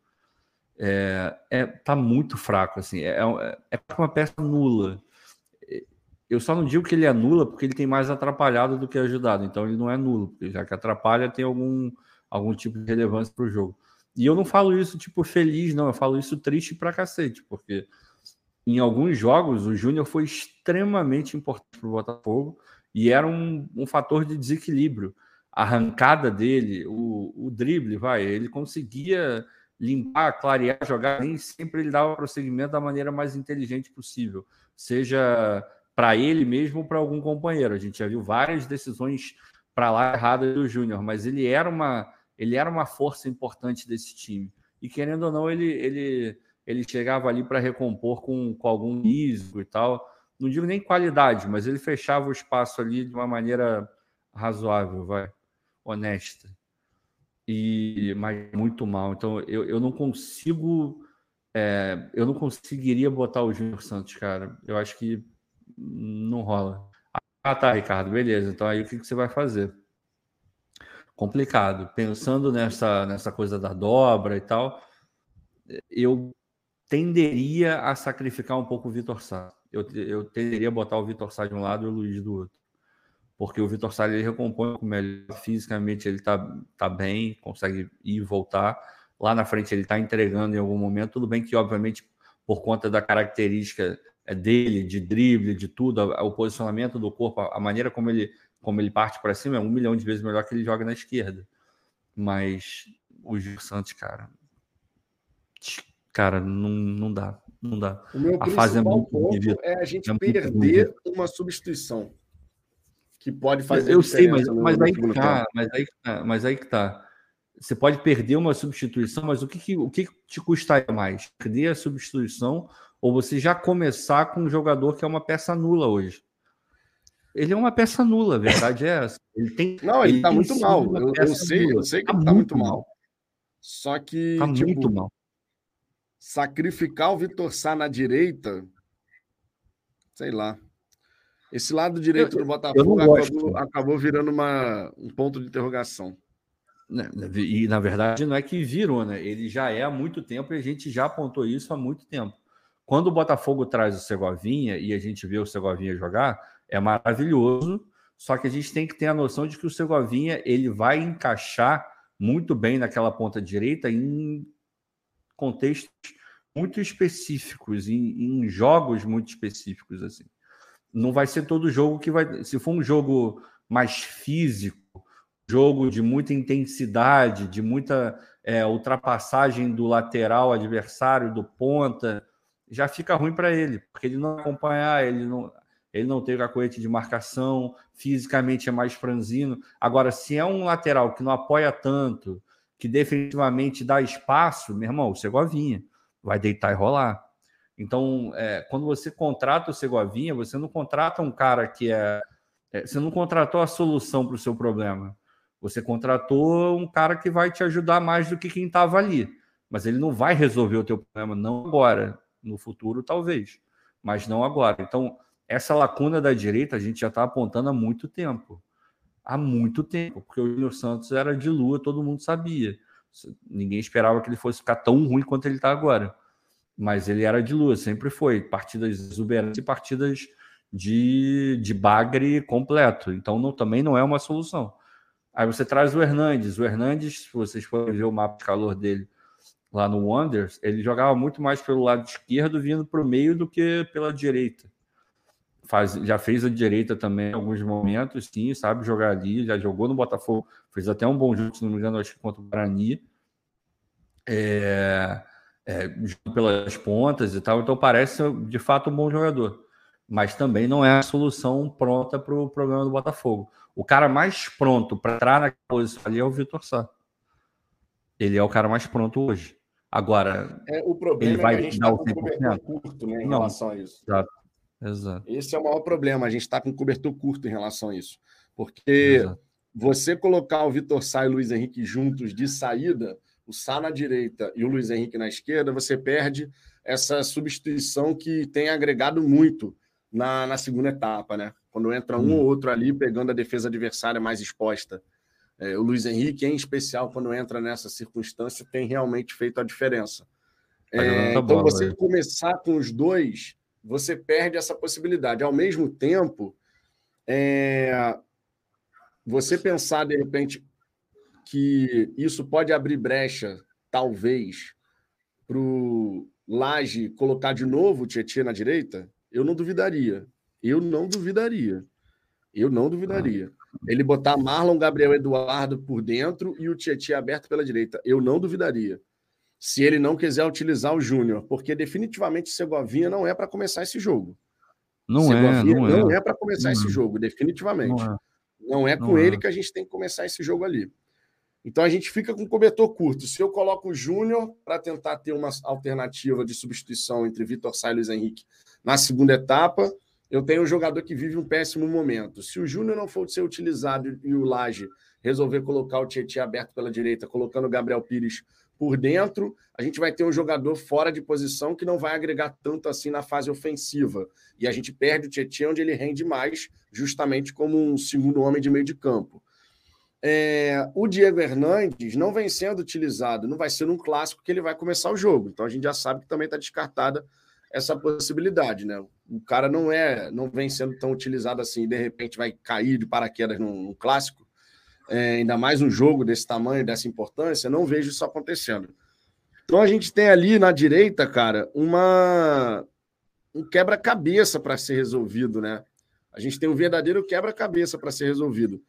é, é tá muito fraco assim. É, é, é uma peça nula. Eu só não digo que ele é nula porque ele tem mais atrapalhado do que ajudado. Então ele não é nulo, porque já que atrapalha tem algum algum tipo de relevância para o jogo. E eu não falo isso tipo feliz, não. Eu falo isso triste pra cacete, porque em alguns jogos o Júnior foi extremamente importante para o Botafogo e era um, um fator de desequilíbrio. A arrancada dele, o, o drible, vai, ele conseguia limpar, clarear, jogar, nem sempre ele dava prosseguimento da maneira mais inteligente possível, seja para ele mesmo ou para algum companheiro. A gente já viu várias decisões para lá erradas do Júnior, mas ele era uma ele era uma força importante desse time. E querendo ou não, ele ele ele chegava ali para recompor com, com algum risco e tal. Não digo nem qualidade, mas ele fechava o espaço ali de uma maneira razoável, vai, honesta. E mas muito mal. Então eu, eu não consigo é, eu não conseguiria botar o Júnior Santos, cara. Eu acho que não rola. Ah, tá, Ricardo, beleza. Então aí o que, que você vai fazer? Complicado. Pensando nessa, nessa coisa da dobra e tal, eu tenderia a sacrificar um pouco o Vitor Sá. Eu, eu tenderia a botar o Vitor Sá de um lado e o Luiz do outro. Porque o Vitor Sá ele recompõe melhor fisicamente, ele tá, tá bem, consegue ir e voltar. Lá na frente ele está entregando em algum momento. Tudo bem que, obviamente, por conta da característica é, dele, de drible, de tudo, o posicionamento do corpo, a maneira como ele, como ele parte para cima é um milhão de vezes melhor que ele joga na esquerda. Mas o Gil Santos, cara, cara, não, não dá. Não dá. O meu a fase é muito ponto é a gente é perder uma substituição que pode fazer. Eu sei, mas, mas, aí que tá, mas aí que tá, mas aí que tá. Você pode perder uma substituição, mas o que, que o que te custaria mais? Perder a substituição ou você já começar com um jogador que é uma peça nula hoje? Ele é uma peça nula, a verdade é essa. Ele tem. Não, ele, ele tá muito mal. Eu, eu, sei, nula. eu sei que tá ele tá muito mal. mal. Só que. Tá tipo, muito mal. Sacrificar o Vitor Sá na direita, sei lá. Esse lado direito eu, do Botafogo acabou, acabou, virando uma, um ponto de interrogação. Né, e na verdade não é que virou, né? Ele já é há muito tempo e a gente já apontou isso há muito tempo. Quando o Botafogo traz o Segovinha e a gente vê o Segovinha jogar, é maravilhoso. Só que a gente tem que ter a noção de que o Segovinha ele vai encaixar muito bem naquela ponta direita em contextos muito específicos, em, em jogos muito específicos assim. Não vai ser todo jogo que vai. Se for um jogo mais físico, jogo de muita intensidade, de muita é, ultrapassagem do lateral adversário, do ponta, já fica ruim para ele, porque ele não acompanhar, ele não, ele não tem o cacoete de marcação, fisicamente é mais franzino. Agora, se é um lateral que não apoia tanto, que definitivamente dá espaço, meu irmão, o Segovinha vai deitar e rolar. Então, é, quando você contrata o Segovinha, você não contrata um cara que é. é você não contratou a solução para o seu problema. Você contratou um cara que vai te ajudar mais do que quem estava ali. Mas ele não vai resolver o teu problema, não agora. No futuro, talvez, mas não agora. Então, essa lacuna da direita a gente já está apontando há muito tempo. Há muito tempo, porque o Júnior Santos era de lua, todo mundo sabia. Ninguém esperava que ele fosse ficar tão ruim quanto ele está agora. Mas ele era de lua, sempre foi. Partidas exuberantes e partidas de, de bagre completo. Então não, também não é uma solução. Aí você traz o Hernandes. O Hernandes, se vocês forem ver o mapa de calor dele, lá no Wonders, ele jogava muito mais pelo lado esquerdo, vindo para o meio do que pela direita. Faz, já fez a direita também em alguns momentos, sim, sabe jogar ali, já jogou no Botafogo, fez até um bom jogo, se não me engano, acho que contra o Guarani. É, é, pelas pontas e tal, então parece de fato um bom jogador. Mas também não é a solução pronta para o problema do Botafogo. O cara mais pronto para entrar na posição ali é o Vitor Sá. Ele é o cara mais pronto hoje. Agora, é, o problema ele vai é que a gente está com cobertor curto né, em Não, relação a isso. Exato, exato. Esse é o maior problema. A gente está com cobertor curto em relação a isso. Porque exato. você colocar o Vitor Sá e o Luiz Henrique juntos de saída, o Sá na direita e o Luiz Henrique na esquerda, você perde essa substituição que tem agregado muito na, na segunda etapa, né? Quando entra um hum. ou outro ali pegando a defesa adversária mais exposta. É, o Luiz Henrique, em especial, quando entra nessa circunstância, tem realmente feito a diferença. Tá é, então, bola, você né? começar com os dois, você perde essa possibilidade. Ao mesmo tempo, é, você pensar, de repente, que isso pode abrir brecha, talvez, para o Laje colocar de novo o Tietchan na direita, eu não duvidaria. Eu não duvidaria. Eu não duvidaria. Ele botar Marlon, Gabriel Eduardo por dentro e o Tietchan aberto pela direita. Eu não duvidaria. Se ele não quiser utilizar o Júnior, porque definitivamente Segovinha não é para começar esse jogo. Não Segovinha é, não, não é, é para começar não esse é. jogo, definitivamente. Não é, não é com não ele é. que a gente tem que começar esse jogo ali. Então a gente fica com cobertor curto. Se eu coloco o Júnior para tentar ter uma alternativa de substituição entre Vitor Sá e Luiz Henrique na segunda etapa, eu tenho um jogador que vive um péssimo momento. Se o Júnior não for ser utilizado e o Laje resolver colocar o Tietchan aberto pela direita, colocando o Gabriel Pires por dentro, a gente vai ter um jogador fora de posição que não vai agregar tanto assim na fase ofensiva. E a gente perde o Tietchan onde ele rende mais, justamente como um segundo homem de meio de campo. É, o Diego Hernandes não vem sendo utilizado, não vai ser num clássico que ele vai começar o jogo. Então a gente já sabe que também está descartada essa possibilidade, né? O cara não é, não vem sendo tão utilizado assim, de repente vai cair de paraquedas num, num clássico, é, ainda mais um jogo desse tamanho, dessa importância, não vejo isso acontecendo. Então a gente tem ali na direita, cara, uma um quebra-cabeça para ser resolvido, né? A gente tem um verdadeiro quebra-cabeça para ser resolvido.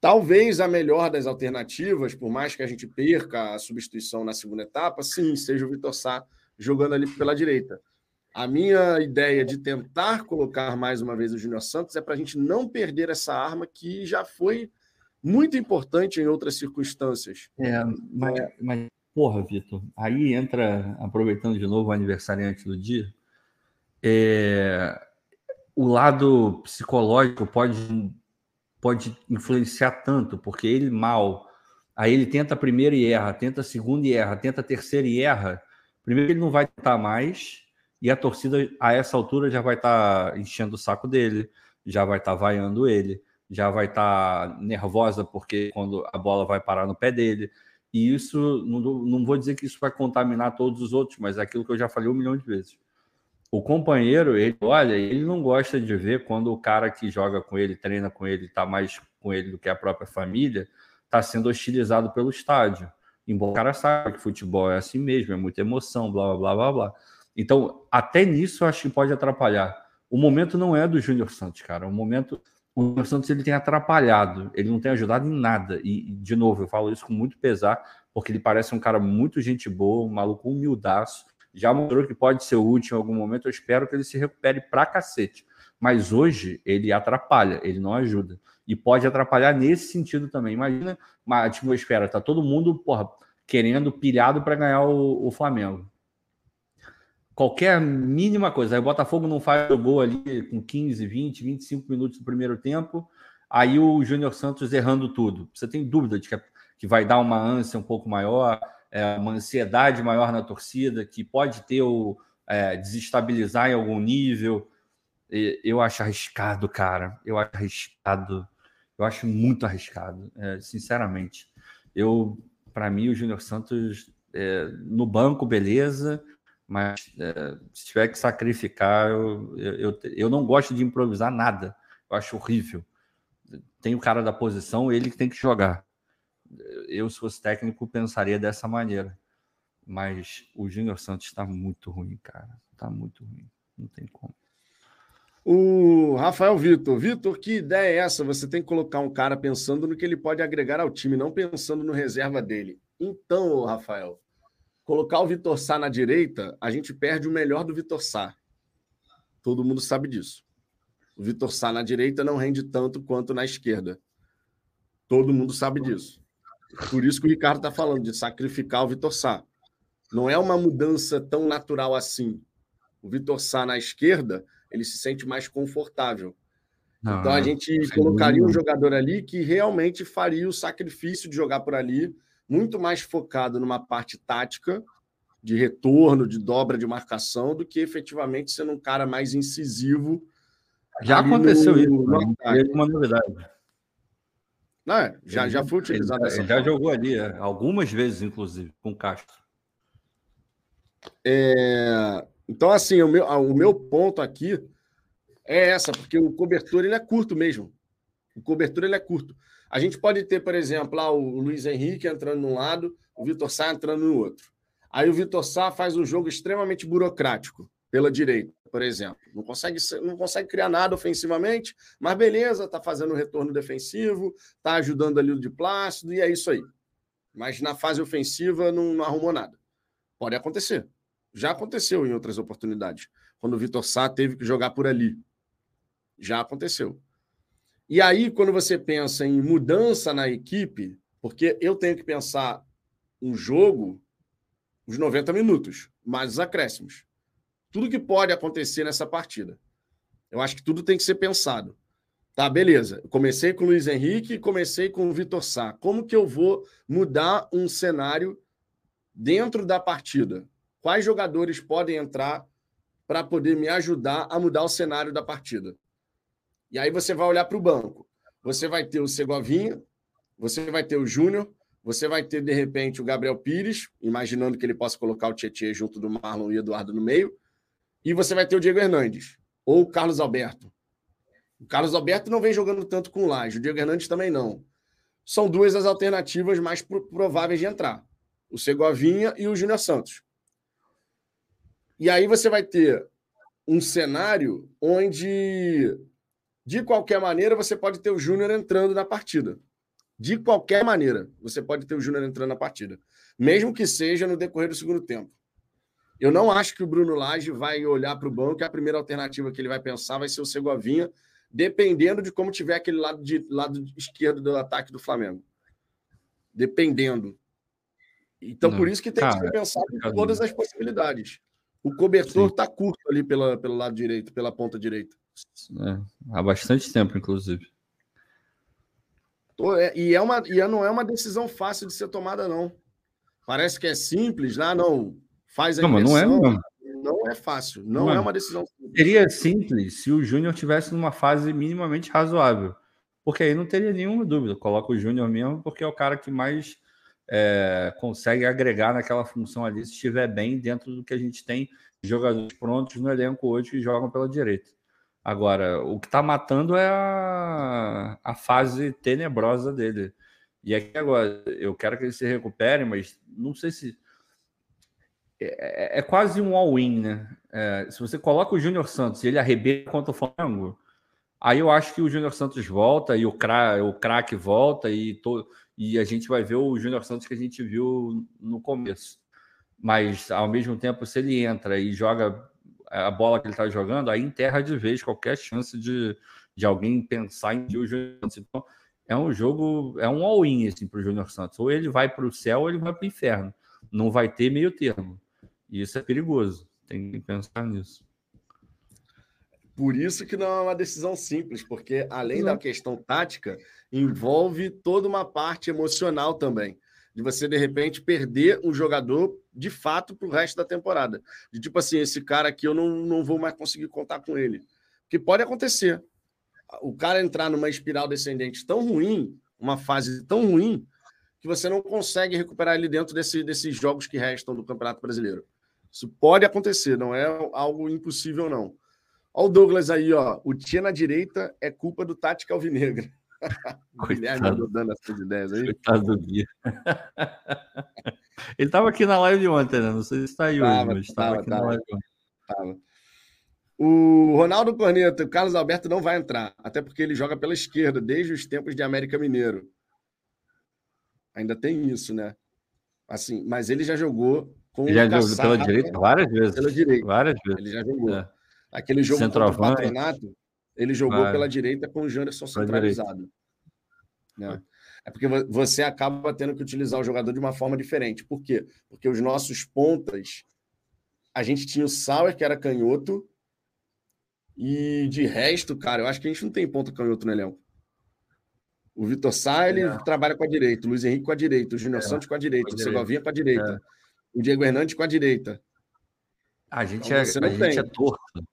Talvez a melhor das alternativas, por mais que a gente perca a substituição na segunda etapa, sim, seja o Vitor Sá jogando ali pela direita. A minha ideia de tentar colocar mais uma vez o Júnior Santos é para a gente não perder essa arma que já foi muito importante em outras circunstâncias. É, mas, mas porra, Vitor, aí entra, aproveitando de novo o aniversariante do dia, é, o lado psicológico pode, pode influenciar tanto, porque ele mal, aí ele tenta a primeira e erra, tenta a segunda e erra, tenta a terceira e erra, Primeiro, ele não vai tentar mais, e a torcida, a essa altura, já vai estar tá enchendo o saco dele, já vai estar tá vaiando ele, já vai estar tá nervosa porque quando a bola vai parar no pé dele. E isso, não, não vou dizer que isso vai contaminar todos os outros, mas é aquilo que eu já falei um milhão de vezes. O companheiro, ele olha, ele não gosta de ver quando o cara que joga com ele, treina com ele, está mais com ele do que a própria família, está sendo hostilizado pelo estádio. Embora o cara saiba que futebol é assim mesmo, é muita emoção, blá, blá, blá, blá. Então, até nisso eu acho que pode atrapalhar. O momento não é do Júnior Santos, cara. O momento. O Júnior Santos ele tem atrapalhado, ele não tem ajudado em nada. E, de novo, eu falo isso com muito pesar, porque ele parece um cara muito gente boa, um maluco humildaço. Já mostrou que pode ser útil em algum momento. Eu espero que ele se recupere pra cacete. Mas hoje ele atrapalha, ele não ajuda e pode atrapalhar nesse sentido também. Imagina uma atmosfera, tá todo mundo porra, querendo, pilhado para ganhar o, o, Flamengo. Qualquer mínima coisa, aí o Botafogo não faz o gol ali com 15, 20, 25 minutos do primeiro tempo, aí o Júnior Santos errando tudo. Você tem dúvida de que, que vai dar uma ânsia um pouco maior, é, uma ansiedade maior na torcida, que pode ter o é, desestabilizar em algum nível. Eu acho arriscado, cara. Eu acho arriscado. Eu acho muito arriscado, é, sinceramente. Eu, para mim, o Júnior Santos é, no banco, beleza, mas é, se tiver que sacrificar, eu, eu, eu não gosto de improvisar nada. Eu acho horrível. Tem o cara da posição, ele que tem que jogar. Eu, se fosse técnico, pensaria dessa maneira. Mas o Júnior Santos está muito ruim, cara. Está muito ruim. Não tem como. O Rafael Vitor. Vitor, que ideia é essa? Você tem que colocar um cara pensando no que ele pode agregar ao time, não pensando no reserva dele. Então, Rafael, colocar o Vitor Sá na direita, a gente perde o melhor do Vitor Sá. Todo mundo sabe disso. O Vitor Sá na direita não rende tanto quanto na esquerda. Todo mundo sabe disso. Por isso que o Ricardo está falando de sacrificar o Vitor Sá. Não é uma mudança tão natural assim. O Vitor Sá na esquerda ele se sente mais confortável. Não, então a gente colocaria um jogador ali que realmente faria o sacrifício de jogar por ali, muito mais focado numa parte tática, de retorno, de dobra de marcação, do que efetivamente sendo um cara mais incisivo. Já aconteceu no, isso, no é uma novidade. Não, é, já, já foi utilizado ele, ele já jogou ali, é, algumas vezes, inclusive, com o Castro. É... Então, assim, o meu, o meu ponto aqui é essa, porque o cobertor ele é curto mesmo. O cobertor ele é curto. A gente pode ter, por exemplo, lá o Luiz Henrique entrando num lado, o Vitor Sá entrando no outro. Aí o Vitor Sá faz um jogo extremamente burocrático pela direita, por exemplo. Não consegue, não consegue criar nada ofensivamente, mas beleza, está fazendo um retorno defensivo, está ajudando ali o de Plácido, e é isso aí. Mas na fase ofensiva não, não arrumou nada. Pode acontecer. Já aconteceu em outras oportunidades, quando o Vitor Sá teve que jogar por ali. Já aconteceu. E aí, quando você pensa em mudança na equipe, porque eu tenho que pensar um jogo, os 90 minutos, mais os acréscimos. Tudo que pode acontecer nessa partida. Eu acho que tudo tem que ser pensado. Tá, beleza. Comecei com o Luiz Henrique comecei com o Vitor Sá. Como que eu vou mudar um cenário dentro da partida? Quais jogadores podem entrar para poder me ajudar a mudar o cenário da partida? E aí você vai olhar para o banco. Você vai ter o Segovinha, você vai ter o Júnior, você vai ter, de repente, o Gabriel Pires, imaginando que ele possa colocar o Tietchan junto do Marlon e Eduardo no meio. E você vai ter o Diego Hernandes, ou o Carlos Alberto. O Carlos Alberto não vem jogando tanto com o Laje, o Diego Hernandes também não. São duas as alternativas mais prováveis de entrar: o Segovinha e o Júnior Santos. E aí você vai ter um cenário onde de qualquer maneira, você pode ter o Júnior entrando na partida. De qualquer maneira, você pode ter o Júnior entrando na partida. Mesmo que seja no decorrer do segundo tempo. Eu não acho que o Bruno Lage vai olhar para o banco e a primeira alternativa que ele vai pensar vai ser o Segovinha, dependendo de como tiver aquele lado, de, lado esquerdo do ataque do Flamengo. Dependendo. Então, não, por isso que tem cara, que ser pensado em todas as possibilidades. O cobertor está curto ali pela, pelo lado direito, pela ponta direita. É, há bastante tempo, inclusive. É, e, é uma, e não é uma decisão fácil de ser tomada, não. Parece que é simples, ah, não, faz a não, não é, não. não é fácil, não, não é uma decisão simples. Seria simples se o Júnior tivesse numa fase minimamente razoável, porque aí não teria nenhuma dúvida. Coloca o Júnior mesmo, porque é o cara que mais é, consegue agregar naquela função ali, se estiver bem dentro do que a gente tem jogadores prontos no elenco hoje que jogam pela direita. Agora, o que está matando é a, a fase tenebrosa dele. E aqui agora, eu quero que ele se recupere, mas não sei se. É, é, é quase um all-in, né? É, se você coloca o Júnior Santos e ele arrebenta contra o Flamengo, aí eu acho que o Júnior Santos volta e o, cra o craque volta e, to e a gente vai ver o Júnior Santos que a gente viu no começo. Mas, ao mesmo tempo, se ele entra e joga a bola que ele está jogando, aí enterra de vez qualquer chance de, de alguém pensar em o Júnior Santos. Então, é um jogo, é um all-in assim, para o Júnior Santos. Ou ele vai para o céu ou ele vai para o inferno. Não vai ter meio termo. E isso é perigoso. Tem que pensar nisso. Por isso que não é uma decisão simples, porque além não. da questão tática, envolve toda uma parte emocional também de você, de repente, perder um jogador de fato para o resto da temporada. De tipo assim, esse cara aqui eu não, não vou mais conseguir contar com ele. Que pode acontecer. O cara entrar numa espiral descendente tão ruim, uma fase tão ruim, que você não consegue recuperar ele dentro desse, desses jogos que restam do Campeonato Brasileiro. Isso pode acontecer, não é algo impossível, não. Olha o Douglas aí, ó. O Tia na direita é culpa do Tática Alvinegra. Guilherme dando essas ideias aí. Coitado do Guia. Ele estava aqui na live ontem, né? Não sei se está aí tava, hoje, mas estava aqui tava, na live ontem. Tava. O Ronaldo Corneta, o Carlos Alberto não vai entrar, até porque ele joga pela esquerda desde os tempos de América Mineiro. Ainda tem isso, né? Assim, mas ele já jogou com ele já jogou pela direita várias vezes. Pela direita. Várias vezes. Ele já jogou. É. Aquele jogo contra o Patronato, ele jogou pela direita com o Janderson centralizado. Né? É porque você acaba tendo que utilizar o jogador de uma forma diferente. Por quê? Porque os nossos pontas, a gente tinha o Sauer, que era canhoto, e de resto, cara, eu acho que a gente não tem ponta canhoto no elenco. O Vitor Sá, ele é. trabalha com a direita, o Luiz Henrique com a direita, o Júnior é. Santos com a direita, com a o Segovinha com a direita, é. o Diego Hernandes com a direita. A gente, então, é, a gente é torto.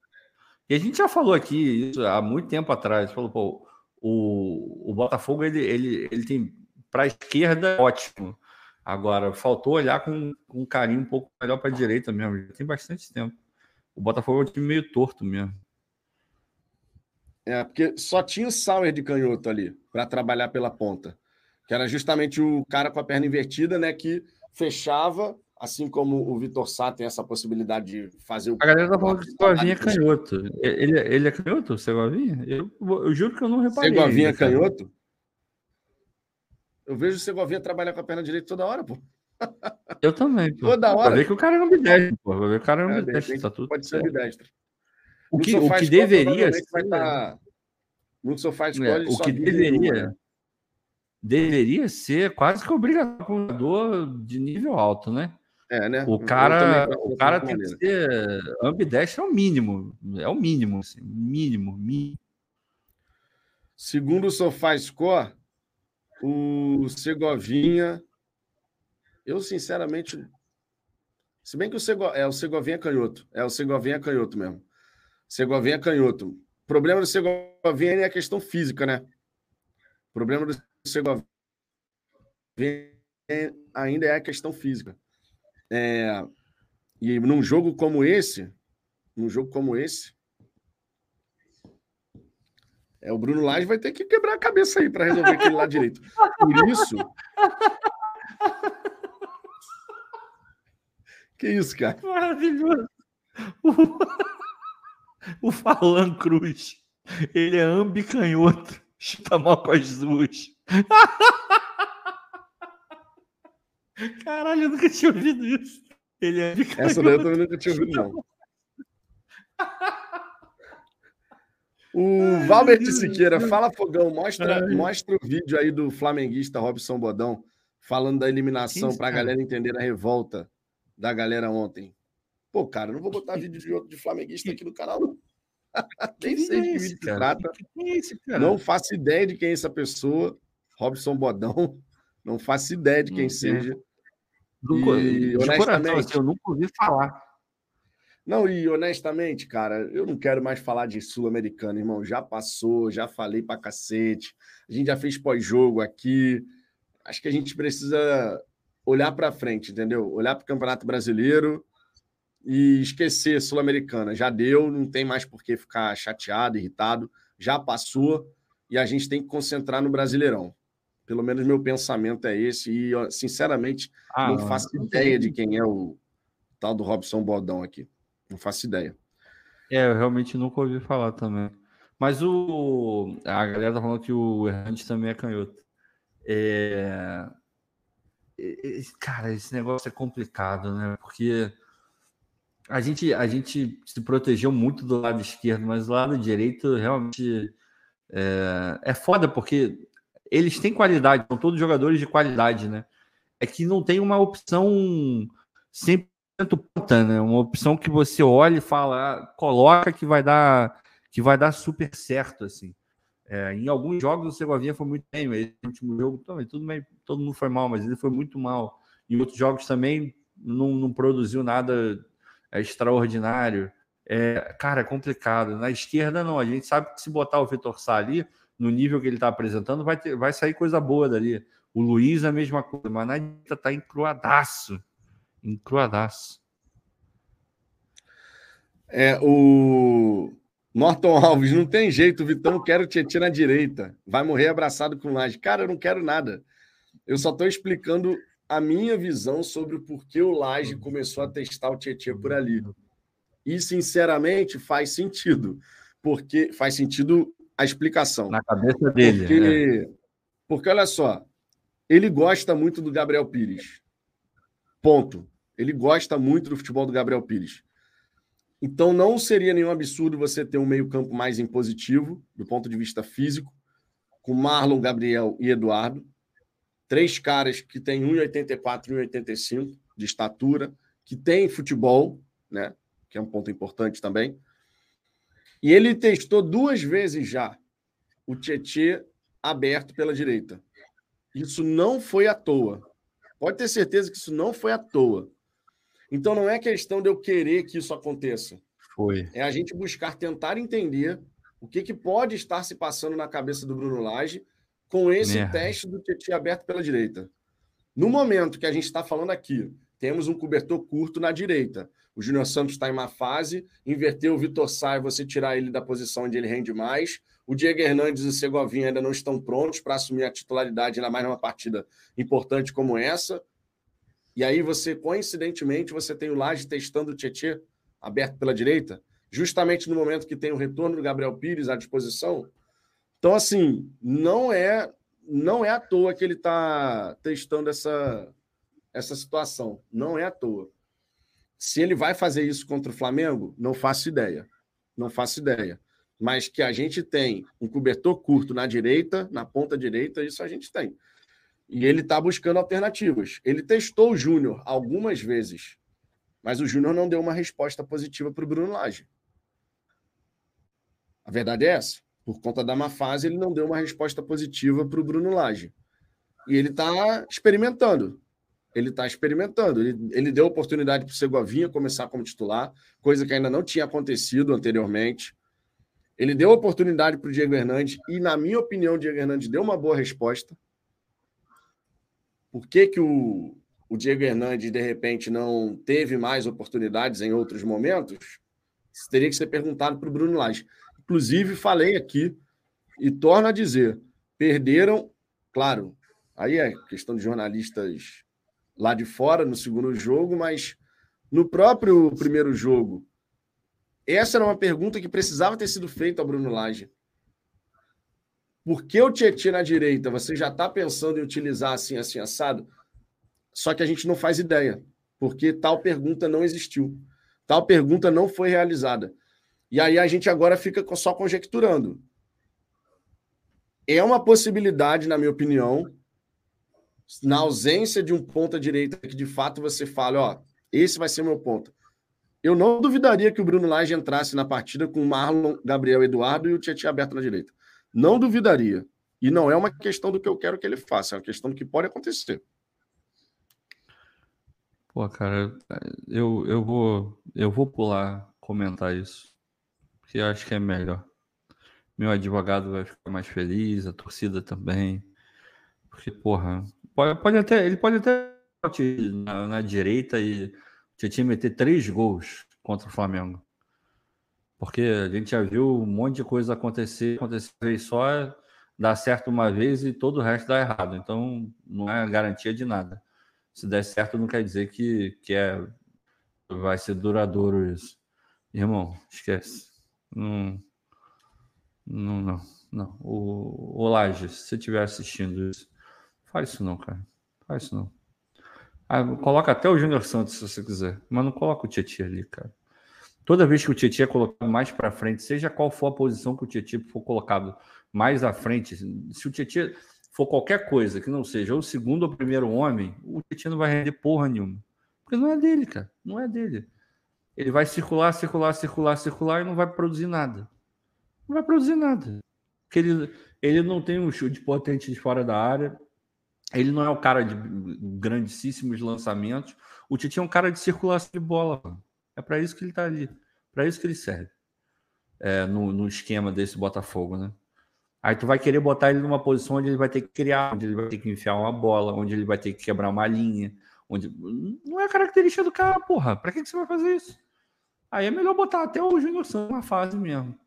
E a gente já falou aqui isso há muito tempo atrás. Falou, pô, o, o Botafogo ele, ele, ele tem para a esquerda ótimo. Agora, faltou olhar com, com um carinho um pouco melhor para a direita mesmo. Já tem bastante tempo. O Botafogo é um time meio torto mesmo. É, porque só tinha o Sauer de canhoto ali para trabalhar pela ponta. Que era justamente o cara com a perna invertida, né? Que fechava, assim como o Vitor Sá tem essa possibilidade de fazer o. A galera tá falando que o Segovinha é canhoto. Ele, ele é canhoto, o Segovinha? Eu, eu juro que eu não reparei. Segovinha é canhoto? Eu vejo o Segovinha trabalhar com a perna direita toda hora, pô. Eu também, pô. Toda hora. Pra ver que o cara é ambidestro, pô. Pra ver que o cara é ambidestro, é, tá tudo Pode ser ambidestro. O que, o que deveria ser... Vai. Tá no sofá de é, O que deveria... Deveria ser quase que obrigatório de nível alto, né? É, né? O cara, o cara tem que ser ambidestro é o mínimo. É o mínimo, assim, mínimo, mínimo. Segundo o SofaScore, o Segovinha, eu sinceramente, se bem que o, Sego, é, o Segovinha é canhoto, é o Segovinha é canhoto mesmo. Segovinha é canhoto. O problema do Segovinha é a questão física, né? O problema do Segovinha ainda é a questão física. É, e num jogo como esse, num jogo como esse, é, o Bruno Lage vai ter que quebrar a cabeça aí para resolver aquele lado direito. Por isso. Que isso, cara? Maravilhoso. O Falan Cruz. Ele é ambicanhoto. Chuta mal com as duas. Caralho, eu nunca tinha ouvido isso. Ele é. Essa daí eu também nunca tinha ouvido, não. O Valbert Siqueira, fala Fogão, mostra, mostra o vídeo aí do flamenguista Robson Bodão falando da eliminação para a galera entender a revolta da galera ontem. Pô, cara, não vou botar vídeo de outro de flamenguista aqui no canal, não. Nem sei de que vídeo se trata. não faço ideia de quem é essa pessoa. Robson Bodão. Não faço ideia de quem seja. Do, e, de honestamente, coração, assim, eu nunca ouvi falar. Não, e honestamente, cara, eu não quero mais falar de Sul-Americano, irmão. Já passou, já falei pra cacete. A gente já fez pós-jogo aqui. Acho que a gente precisa olhar para frente, entendeu? Olhar para o Campeonato Brasileiro e esquecer Sul-Americana. Já deu, não tem mais por que ficar chateado, irritado. Já passou e a gente tem que concentrar no Brasileirão. Pelo menos meu pensamento é esse. E, sinceramente, ah, não faço não ideia de quem é o tal do Robson Bodão aqui. Não faço ideia. É, eu realmente nunca ouvi falar também. Mas o a galera tá falando que o Errante também é canhoto. É... Cara, esse negócio é complicado, né? Porque a gente, a gente se protegeu muito do lado esquerdo, mas o lado direito realmente é, é foda, porque eles têm qualidade, são todos jogadores de qualidade, né? É que não tem uma opção sempre ponta, né? Uma opção que você olha e fala, ah, coloca que vai dar que vai dar super certo, assim. É, em alguns jogos o Segovinha foi muito bem, esse último jogo também, tudo bem, todo mundo foi mal, mas ele foi muito mal. Em outros jogos também não, não produziu nada é, extraordinário. É, cara, é complicado. Na esquerda, não. A gente sabe que se botar o Vitor Sá ali, no nível que ele está apresentando, vai, ter, vai sair coisa boa dali. O Luiz, a mesma coisa, mas na direita tá encruadaço encruadaço. É, o Norton Alves, não tem jeito, Vitão, quero Tietchan na direita. Vai morrer abraçado com Laje. Cara, eu não quero nada. Eu só estou explicando a minha visão sobre o porquê o Laje começou a testar o Tietchan por ali. E, sinceramente, faz sentido. Porque faz sentido a explicação. Na cabeça dele. Porque, é. porque olha só, ele gosta muito do Gabriel Pires. Ponto. Ele gosta muito do futebol do Gabriel Pires. Então não seria nenhum absurdo você ter um meio-campo mais impositivo, do ponto de vista físico, com Marlon, Gabriel e Eduardo. Três caras que têm 1,84 e 1,85 de estatura, que têm futebol, né? Que é um ponto importante também. E ele testou duas vezes já o Tietê aberto pela direita. Isso não foi à toa. Pode ter certeza que isso não foi à toa. Então não é questão de eu querer que isso aconteça. Foi. É a gente buscar tentar entender o que, que pode estar se passando na cabeça do Bruno Lage com esse Merda. teste do Tietchan aberto pela direita. No momento que a gente está falando aqui, temos um cobertor curto na direita. O Júnior Santos está em uma fase, inverter o Vitor Sá e você tirar ele da posição onde ele rende mais. O Diego Hernandes e o Segovinha ainda não estão prontos para assumir a titularidade, ainda mais numa partida importante como essa. E aí você, coincidentemente, você tem o Laje testando o Tietê aberto pela direita, justamente no momento que tem o retorno do Gabriel Pires à disposição. Então, assim, não é não é à toa que ele está testando essa, essa situação. Não é à toa. Se ele vai fazer isso contra o Flamengo, não faço ideia. Não faço ideia mas que a gente tem um cobertor curto na direita, na ponta direita, isso a gente tem. E ele está buscando alternativas. Ele testou o Júnior algumas vezes, mas o Júnior não deu uma resposta positiva para o Bruno Lage. A verdade é essa. Por conta da má fase, ele não deu uma resposta positiva para o Bruno Lage. E ele está experimentando. Ele está experimentando. Ele, ele deu oportunidade para o Segovinha começar como titular, coisa que ainda não tinha acontecido anteriormente. Ele deu oportunidade para o Diego Hernandes e, na minha opinião, o Diego Hernandes deu uma boa resposta. Por que, que o, o Diego Hernandes, de repente, não teve mais oportunidades em outros momentos? Isso teria que ser perguntado para o Bruno Lage. Inclusive, falei aqui e torno a dizer: perderam, claro, aí é questão de jornalistas lá de fora no segundo jogo, mas no próprio primeiro jogo, essa era uma pergunta que precisava ter sido feita ao Bruno Lage. Por que o Tietchan na direita? Você já está pensando em utilizar assim, assim, assado? Só que a gente não faz ideia, porque tal pergunta não existiu. Tal pergunta não foi realizada. E aí a gente agora fica só conjecturando. É uma possibilidade, na minha opinião, na ausência de um ponta direita que de fato você fale, ó, esse vai ser meu ponto. Eu não duvidaria que o Bruno Lage entrasse na partida com o Marlon, Gabriel Eduardo e o Tietchan aberto na direita. Não duvidaria. E não é uma questão do que eu quero que ele faça, é uma questão do que pode acontecer. Pô, cara, eu, eu, vou, eu vou pular comentar isso, porque eu acho que é melhor. Meu advogado vai ficar mais feliz, a torcida também. Porque, porra, pode, pode até, ele pode até na, na direita e tinha que meter três gols contra o Flamengo. Porque a gente já viu um monte de coisa acontecer, acontecer só, dá certo uma vez e todo o resto dá errado. Então, não é garantia de nada. Se der certo, não quer dizer que, que é, vai ser duradouro isso. Irmão, esquece. Não, não, não. não. O, o Laje, se você estiver assistindo isso, faz isso não, cara. Faz isso não. Ah, coloca até o Júnior Santos se você quiser, mas não coloca o Tietchan ali, cara. Toda vez que o Tietchan é colocado mais para frente, seja qual for a posição que o Tietchan for colocado mais à frente, se o Tietchan for qualquer coisa que não seja o segundo ou primeiro homem, o Tietchan não vai render porra nenhuma. Porque não é dele, cara. Não é dele. Ele vai circular, circular, circular, circular e não vai produzir nada. Não vai produzir nada. Porque ele, ele não tem um chute potente de fora da área, ele não é o cara de grandíssimos lançamentos. O Titi é um cara de circulação de bola. É para isso que ele está ali. Para isso que ele serve. É, no, no, esquema desse Botafogo, né? Aí tu vai querer botar ele numa posição onde ele vai ter que criar, onde ele vai ter que enfiar uma bola, onde ele vai ter que quebrar uma linha. Onde... Não é característica do cara, porra. Para que, que você vai fazer isso? Aí é melhor botar até o Júnior Santos na fase mesmo.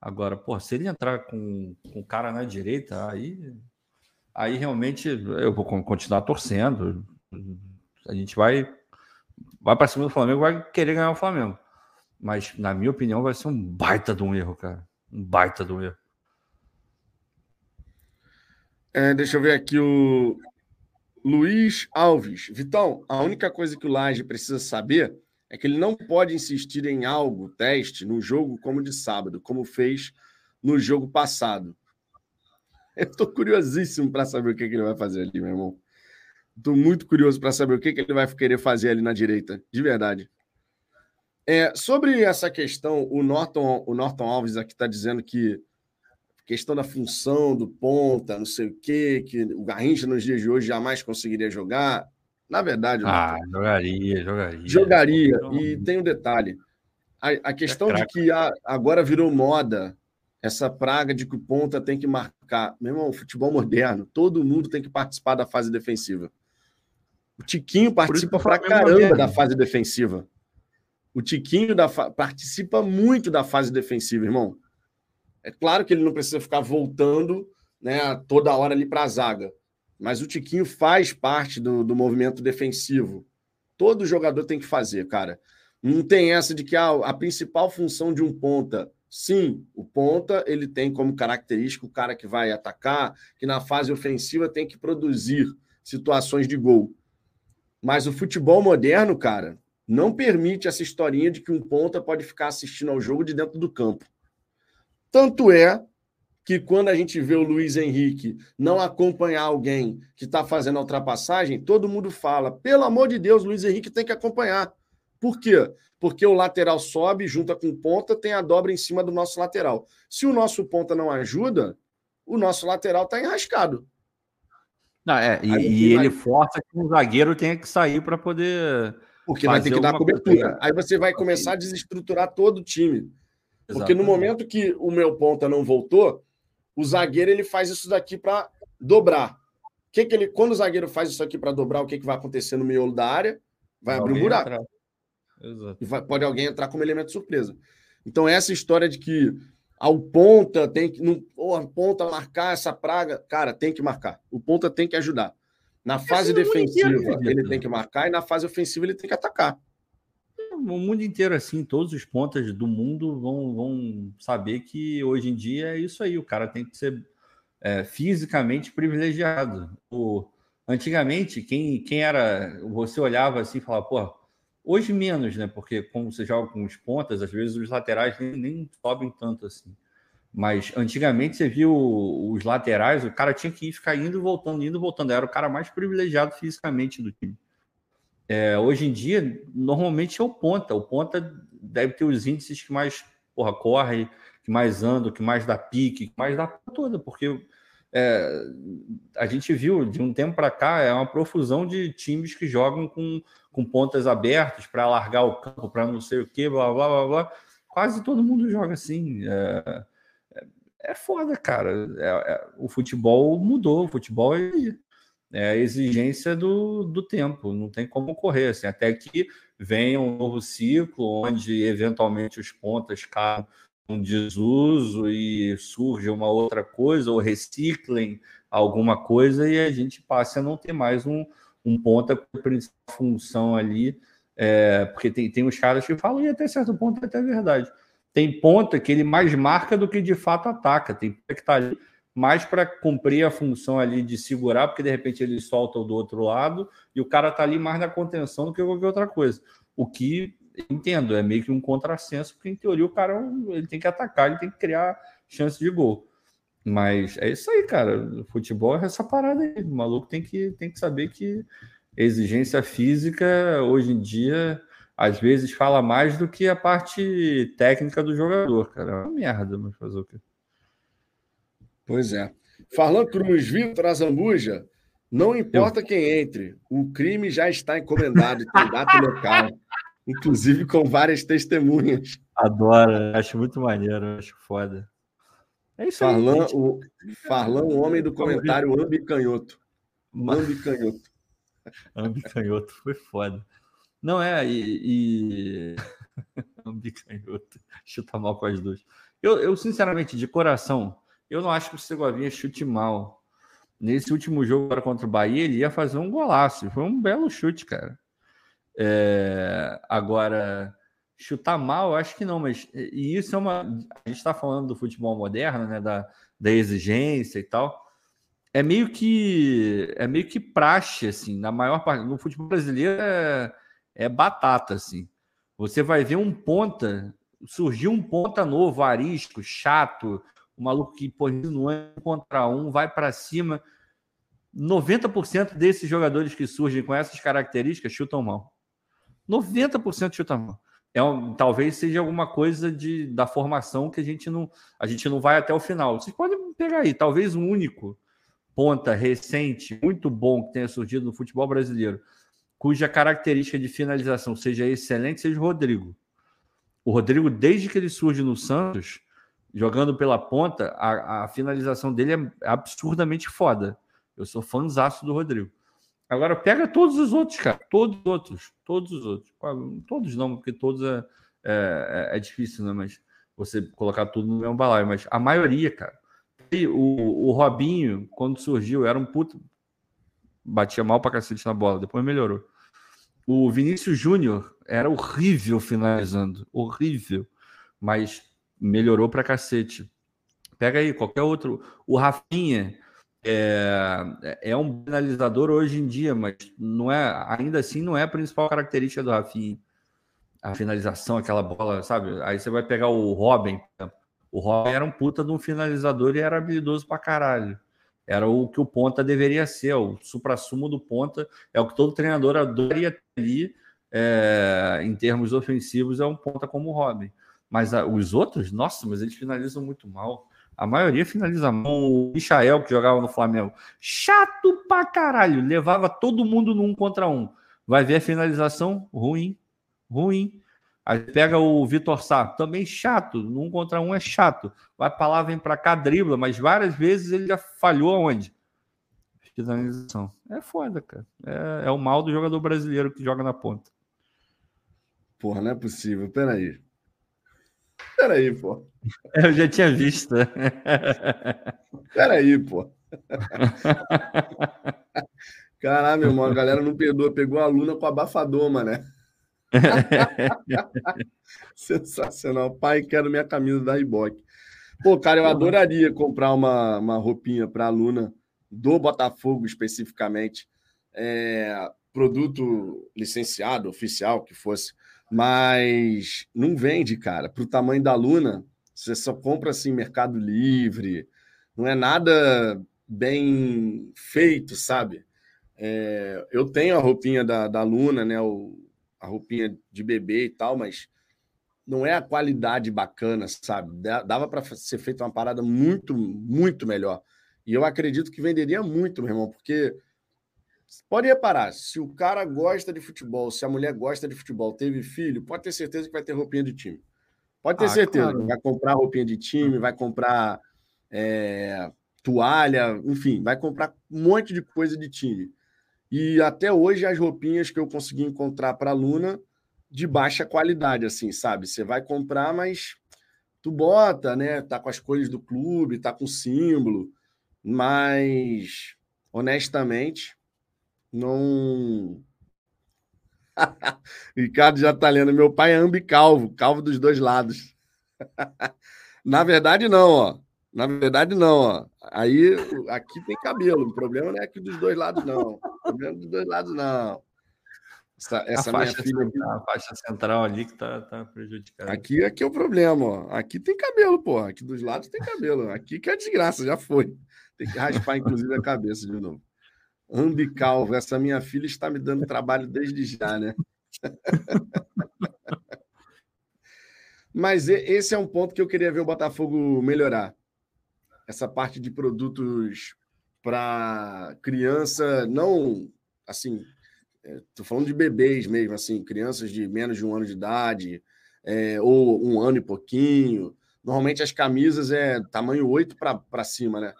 Agora, porra, se ele entrar com, com o cara na direita, aí aí realmente eu vou continuar torcendo. A gente vai vai para cima do Flamengo, vai querer ganhar o Flamengo. Mas, na minha opinião, vai ser um baita de um erro, cara. Um baita de um erro. É, deixa eu ver aqui o Luiz Alves. Vitão, a única coisa que o Laje precisa saber é que ele não pode insistir em algo, teste, no jogo como de sábado, como fez no jogo passado. Estou curiosíssimo para saber o que, que, ele vai fazer ali, meu irmão. Estou muito curioso para saber o que, que, ele vai querer fazer ali na direita, de verdade. É, sobre essa questão, o Norton, o Norton Alves aqui está dizendo que questão da função do ponta, não sei o quê, que o Garrincha nos dias de hoje jamais conseguiria jogar. Na verdade, ah, jogaria, jogaria. Jogaria. E tem um detalhe: a, a questão é de que a, agora virou moda essa praga de que o ponta tem que marcar. Meu irmão, futebol moderno, todo mundo tem que participar da fase defensiva. O Tiquinho participa pra caramba da fase defensiva. O Tiquinho da fa... participa muito da fase defensiva, irmão. É claro que ele não precisa ficar voltando né, toda hora ali para a zaga. Mas o Tiquinho faz parte do, do movimento defensivo. Todo jogador tem que fazer, cara. Não tem essa de que ah, a principal função de um ponta. Sim, o ponta ele tem como característica o cara que vai atacar, que na fase ofensiva tem que produzir situações de gol. Mas o futebol moderno, cara, não permite essa historinha de que um ponta pode ficar assistindo ao jogo de dentro do campo. Tanto é que quando a gente vê o Luiz Henrique não acompanhar alguém que está fazendo a ultrapassagem, todo mundo fala: pelo amor de Deus, Luiz Henrique tem que acompanhar. Por quê? Porque o lateral sobe, junta com ponta, tem a dobra em cima do nosso lateral. Se o nosso ponta não ajuda, o nosso lateral está enrascado. Não, é, e, e ele força que o zagueiro tenha que sair para poder. Porque vai ter que dar cobertura. Aí você vai começar a desestruturar todo o time. Porque no momento que o meu ponta não voltou, o zagueiro ele faz isso daqui para dobrar. Que que ele, quando o zagueiro faz isso aqui para dobrar, o que, que vai acontecer no miolo da área? Vai abrir um buraco. E vai, pode alguém entrar como elemento surpresa. Então, essa história de que ao ponta tem que. Não, oh, a ponta marcar essa praga. Cara, tem que marcar. O ponta tem que ajudar. Na fase defensiva, ele tem que marcar, e na fase ofensiva, ele tem que atacar o mundo inteiro, assim, todos os pontas do mundo vão, vão saber que hoje em dia é isso aí, o cara tem que ser é, fisicamente privilegiado. O, antigamente, quem, quem era. Você olhava assim e falava, pô, hoje menos, né? Porque como você joga com os pontas, às vezes os laterais nem, nem sobem tanto assim. Mas antigamente você viu os laterais, o cara tinha que ir ficar indo e voltando, indo e voltando. Era o cara mais privilegiado fisicamente do time. É, hoje em dia, normalmente é o ponta. O ponta deve ter os índices que mais porra, corre, que mais anda, que mais dá pique, que mais dá toda, porque é, a gente viu de um tempo para cá é uma profusão de times que jogam com, com pontas abertas para alargar o campo, para não sei o que, blá, blá, blá, blá. Quase todo mundo joga assim. É, é, é foda, cara. É, é, o futebol mudou, o futebol é é a exigência do, do tempo, não tem como correr, assim, até que venha um novo ciclo onde eventualmente os pontas caem um desuso e surge uma outra coisa, ou reciclem alguma coisa e a gente passe a não ter mais um, um ponta com a principal função ali, é, porque tem, tem os caras que falam, e até certo ponto é até verdade. Tem ponta que ele mais marca do que de fato ataca, tem que está ali mais para cumprir a função ali de segurar, porque de repente ele solta o do outro lado e o cara está ali mais na contenção do que qualquer outra coisa. O que entendo, é meio que um contrassenso, porque em teoria o cara ele tem que atacar, ele tem que criar chance de gol. Mas é isso aí, cara. O futebol é essa parada aí. O maluco tem que, tem que saber que exigência física hoje em dia às vezes fala mais do que a parte técnica do jogador, cara. É uma merda, mas fazer o quê? Pois é. Farlan Cruz, Vitor Azambuja, não importa Eu... quem entre, o crime já está encomendado, tem data local, inclusive com várias testemunhas. Adoro, acho muito maneiro, acho foda. É isso Farlan, aí. O, Farlan, o homem do comentário ambicanhoto. Ambicanhoto. ambicanhoto, foi foda. Não é, e. e... ambicanhoto. Chuta mal com as duas. Eu, eu, sinceramente, de coração, eu não acho que o Segovinha chute mal. Nesse último jogo agora contra o Bahia, ele ia fazer um golaço. Foi um belo chute, cara. É... Agora, chutar mal, acho que não, mas e isso é uma. A gente está falando do futebol moderno, né? Da, da exigência e tal. É meio que é meio que praxe, assim, na maior parte. No futebol brasileiro é, é batata, assim. Você vai ver um ponta, surgiu um ponta novo, arisco, chato, o maluco que posiciona é um contra um, vai para cima. 90% desses jogadores que surgem com essas características chutam mal. 90% chutam mal. É um, talvez seja alguma coisa de, da formação que a gente não a gente não vai até o final. Vocês podem pegar aí, talvez o único ponta recente, muito bom que tenha surgido no futebol brasileiro, cuja característica de finalização seja excelente, seja o Rodrigo. O Rodrigo, desde que ele surge no Santos, jogando pela ponta, a, a finalização dele é absurdamente foda. Eu sou fãzaço do Rodrigo. Agora pega todos os outros, cara. Todos os outros. Todos os outros. Todos não, porque todos é, é, é difícil, né? Mas você colocar tudo no mesmo balaio. Mas a maioria, cara. E o, o Robinho, quando surgiu, era um puto. Batia mal pra cacete na bola, depois melhorou. O Vinícius Júnior era horrível finalizando. Horrível. Mas melhorou pra cacete. Pega aí, qualquer outro. O Rafinha é, é um finalizador hoje em dia, mas não é, ainda assim não é a principal característica do Rafinha. A finalização, aquela bola, sabe? Aí você vai pegar o Robin. O Robin era um puta de um finalizador e era habilidoso pra caralho. Era o que o ponta deveria ser, o supra-sumo do ponta. É o que todo treinador adoraria ter ali, é, em termos ofensivos, é um ponta como o Robin. Mas a, os outros, nossa, mas eles finalizam muito mal. A maioria finaliza mal. O Michael, que jogava no Flamengo, chato pra caralho. Levava todo mundo no um contra um. Vai ver a finalização ruim, ruim. Aí pega o Vitor Sá, também chato. No um contra um é chato. Vai pra lá, vem pra cá, dribla, mas várias vezes ele já falhou aonde? Finalização. É foda, cara. É, é o mal do jogador brasileiro que joga na ponta. Porra, não é possível. Peraí. Peraí, pô. Eu já tinha visto. Peraí, pô. Caralho, meu irmão, a galera não perdoa. Pegou a aluna com abafador, mané. Sensacional. Pai, quero minha camisa da Reebok. Pô, cara, eu adoraria comprar uma, uma roupinha para aluna do Botafogo especificamente. É, produto licenciado, oficial, que fosse mas não vende, cara. Para o tamanho da Luna, você só compra assim Mercado Livre, não é nada bem feito, sabe? É, eu tenho a roupinha da, da Luna, né? O, a roupinha de bebê e tal, mas não é a qualidade bacana, sabe? Dava para ser feita uma parada muito, muito melhor. E eu acredito que venderia muito, meu irmão, porque Pode reparar, se o cara gosta de futebol, se a mulher gosta de futebol, teve filho, pode ter certeza que vai ter roupinha de time. Pode ter ah, certeza. Claro. Vai comprar roupinha de time, vai comprar é, toalha, enfim, vai comprar um monte de coisa de time. E até hoje as roupinhas que eu consegui encontrar para a Luna de baixa qualidade, assim, sabe? Você vai comprar, mas tu bota, né? Tá com as cores do clube, tá com símbolo, mas honestamente não. Ricardo já tá lendo. Meu pai é ambicalvo, calvo dos dois lados. Na verdade, não, ó. Na verdade, não, ó. Aí, aqui tem cabelo. O problema não é aqui dos dois lados, não. O problema é dos dois lados, não. Essa, essa minha filha aqui. A faixa central ali que tá, tá prejudicada. Aqui, aqui é o problema, ó. Aqui tem cabelo, pô. Aqui dos lados tem cabelo. Aqui que é desgraça, já foi. Tem que raspar, inclusive, a cabeça de novo. Ambicalvo, essa minha filha está me dando trabalho desde já, né? Mas esse é um ponto que eu queria ver o Botafogo melhorar. Essa parte de produtos para criança, não assim, estou é, falando de bebês mesmo, assim, crianças de menos de um ano de idade, é, ou um ano e pouquinho. Normalmente as camisas é tamanho 8 para cima, né?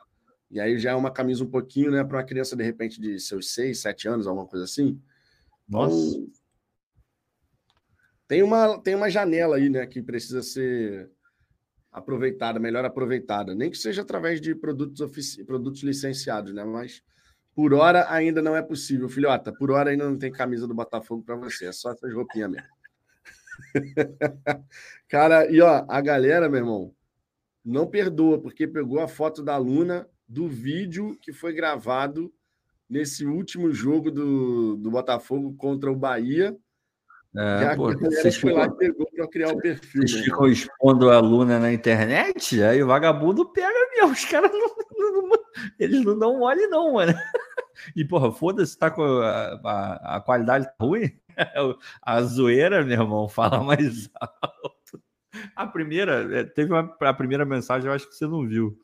E aí já é uma camisa um pouquinho, né, para uma criança de repente de seus 6, 7 anos, alguma coisa assim. Nossa. Então, tem uma, tem uma janela aí, né, que precisa ser aproveitada, melhor aproveitada. Nem que seja através de produtos, ofici... produtos licenciados, né? Mas por hora ainda não é possível, filhota. Por hora ainda não tem camisa do Botafogo para você. É só essas roupinhas mesmo. Cara, e ó, a galera, meu irmão, não perdoa, porque pegou a foto da Luna do vídeo que foi gravado nesse último jogo do, do Botafogo contra o Bahia. É, a pô, vocês foi lá e pegou para criar o perfil. Vocês né? ficam expondo a aluna na internet, aí o vagabundo pega mesmo. Os caras não, não, não, eles não dão mole, não, mano. E, porra, foda-se, tá com a, a, a qualidade ruim. A zoeira, meu irmão, fala mais alto. A primeira, é, teve uma, a primeira mensagem, eu acho que você não viu.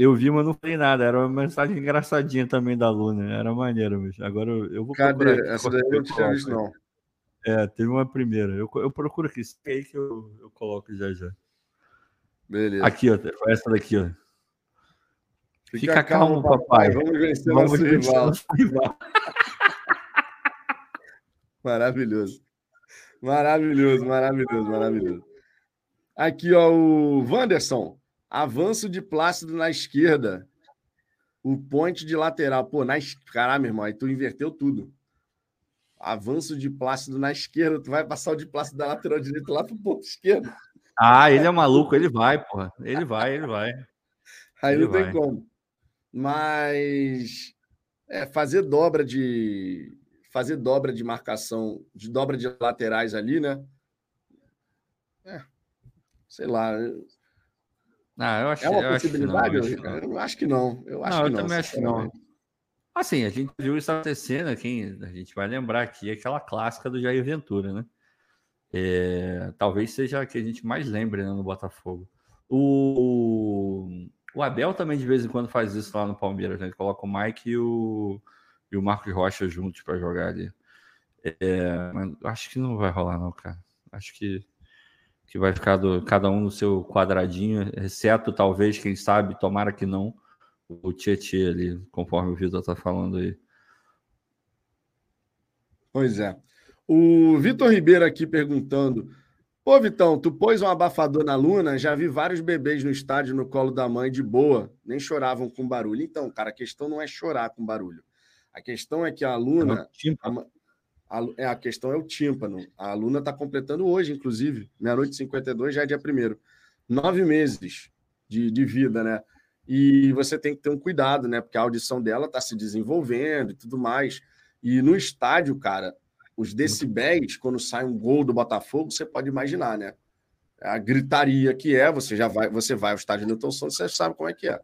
Eu vi, mas não falei nada. Era uma mensagem engraçadinha também da Luna. Era maneiro, mas agora eu, eu vou Cadê? Essa daí eu não tinha visto, não. É, teve uma primeira. Eu, eu procuro aqui. Se aí que eu, eu coloco já já. Beleza. Aqui, ó. Essa daqui, ó. Fica, Fica calmo, calmo, papai. Vamos vencer Vamos nosso rival. rival. Maravilhoso. Maravilhoso, maravilhoso, maravilhoso. Aqui, ó, o Wanderson. Avanço de Plácido na esquerda. O ponte de lateral. Pô, na Caralho, meu irmão, aí tu inverteu tudo. Avanço de Plácido na esquerda. Tu vai passar o de Plácido da lateral direita lá pro ponto esquerdo. Ah, ele é maluco, ele vai, porra. Ele vai, ele vai. Aí ele não vai. tem como. Mas é, fazer dobra de fazer dobra de marcação, de dobra de laterais ali, né? É, sei lá. Ah, eu acho, é uma eu possibilidade? Acho não, eu, acho que não. Eu acho não, que eu também acho que não. Assim, a gente viu isso acontecendo aqui, a gente vai lembrar aqui aquela clássica do Jair Ventura, né? É, talvez seja a que a gente mais lembre né, no Botafogo. O, o Abel também de vez em quando faz isso lá no Palmeiras, né? Ele coloca o Mike e o, e o Marcos Rocha juntos para jogar ali. É, mas acho que não vai rolar, não, cara. Acho que, que vai ficar do, cada um no seu quadradinho, exceto talvez, quem sabe, tomara que não, o Tietchan ali, conforme o Vitor tá falando aí. Pois é. O Vitor Ribeiro aqui perguntando: Pô, Vitão, tu pôs um abafador na Luna? Já vi vários bebês no estádio no colo da mãe de boa, nem choravam com barulho. Então, cara, a questão não é chorar com barulho. A questão é que a Luna. É a, é, a questão é o tímpano. A Luna está completando hoje, inclusive, meia-noite e 52, já é dia primeiro. Nove meses de, de vida, né? E você tem que ter um cuidado, né? Porque a audição dela está se desenvolvendo e tudo mais. E no estádio, cara, os decibéis, quando sai um gol do Botafogo, você pode imaginar, né? A gritaria que é, você já vai, você vai ao estádio Newton Santos, você sabe como é que é.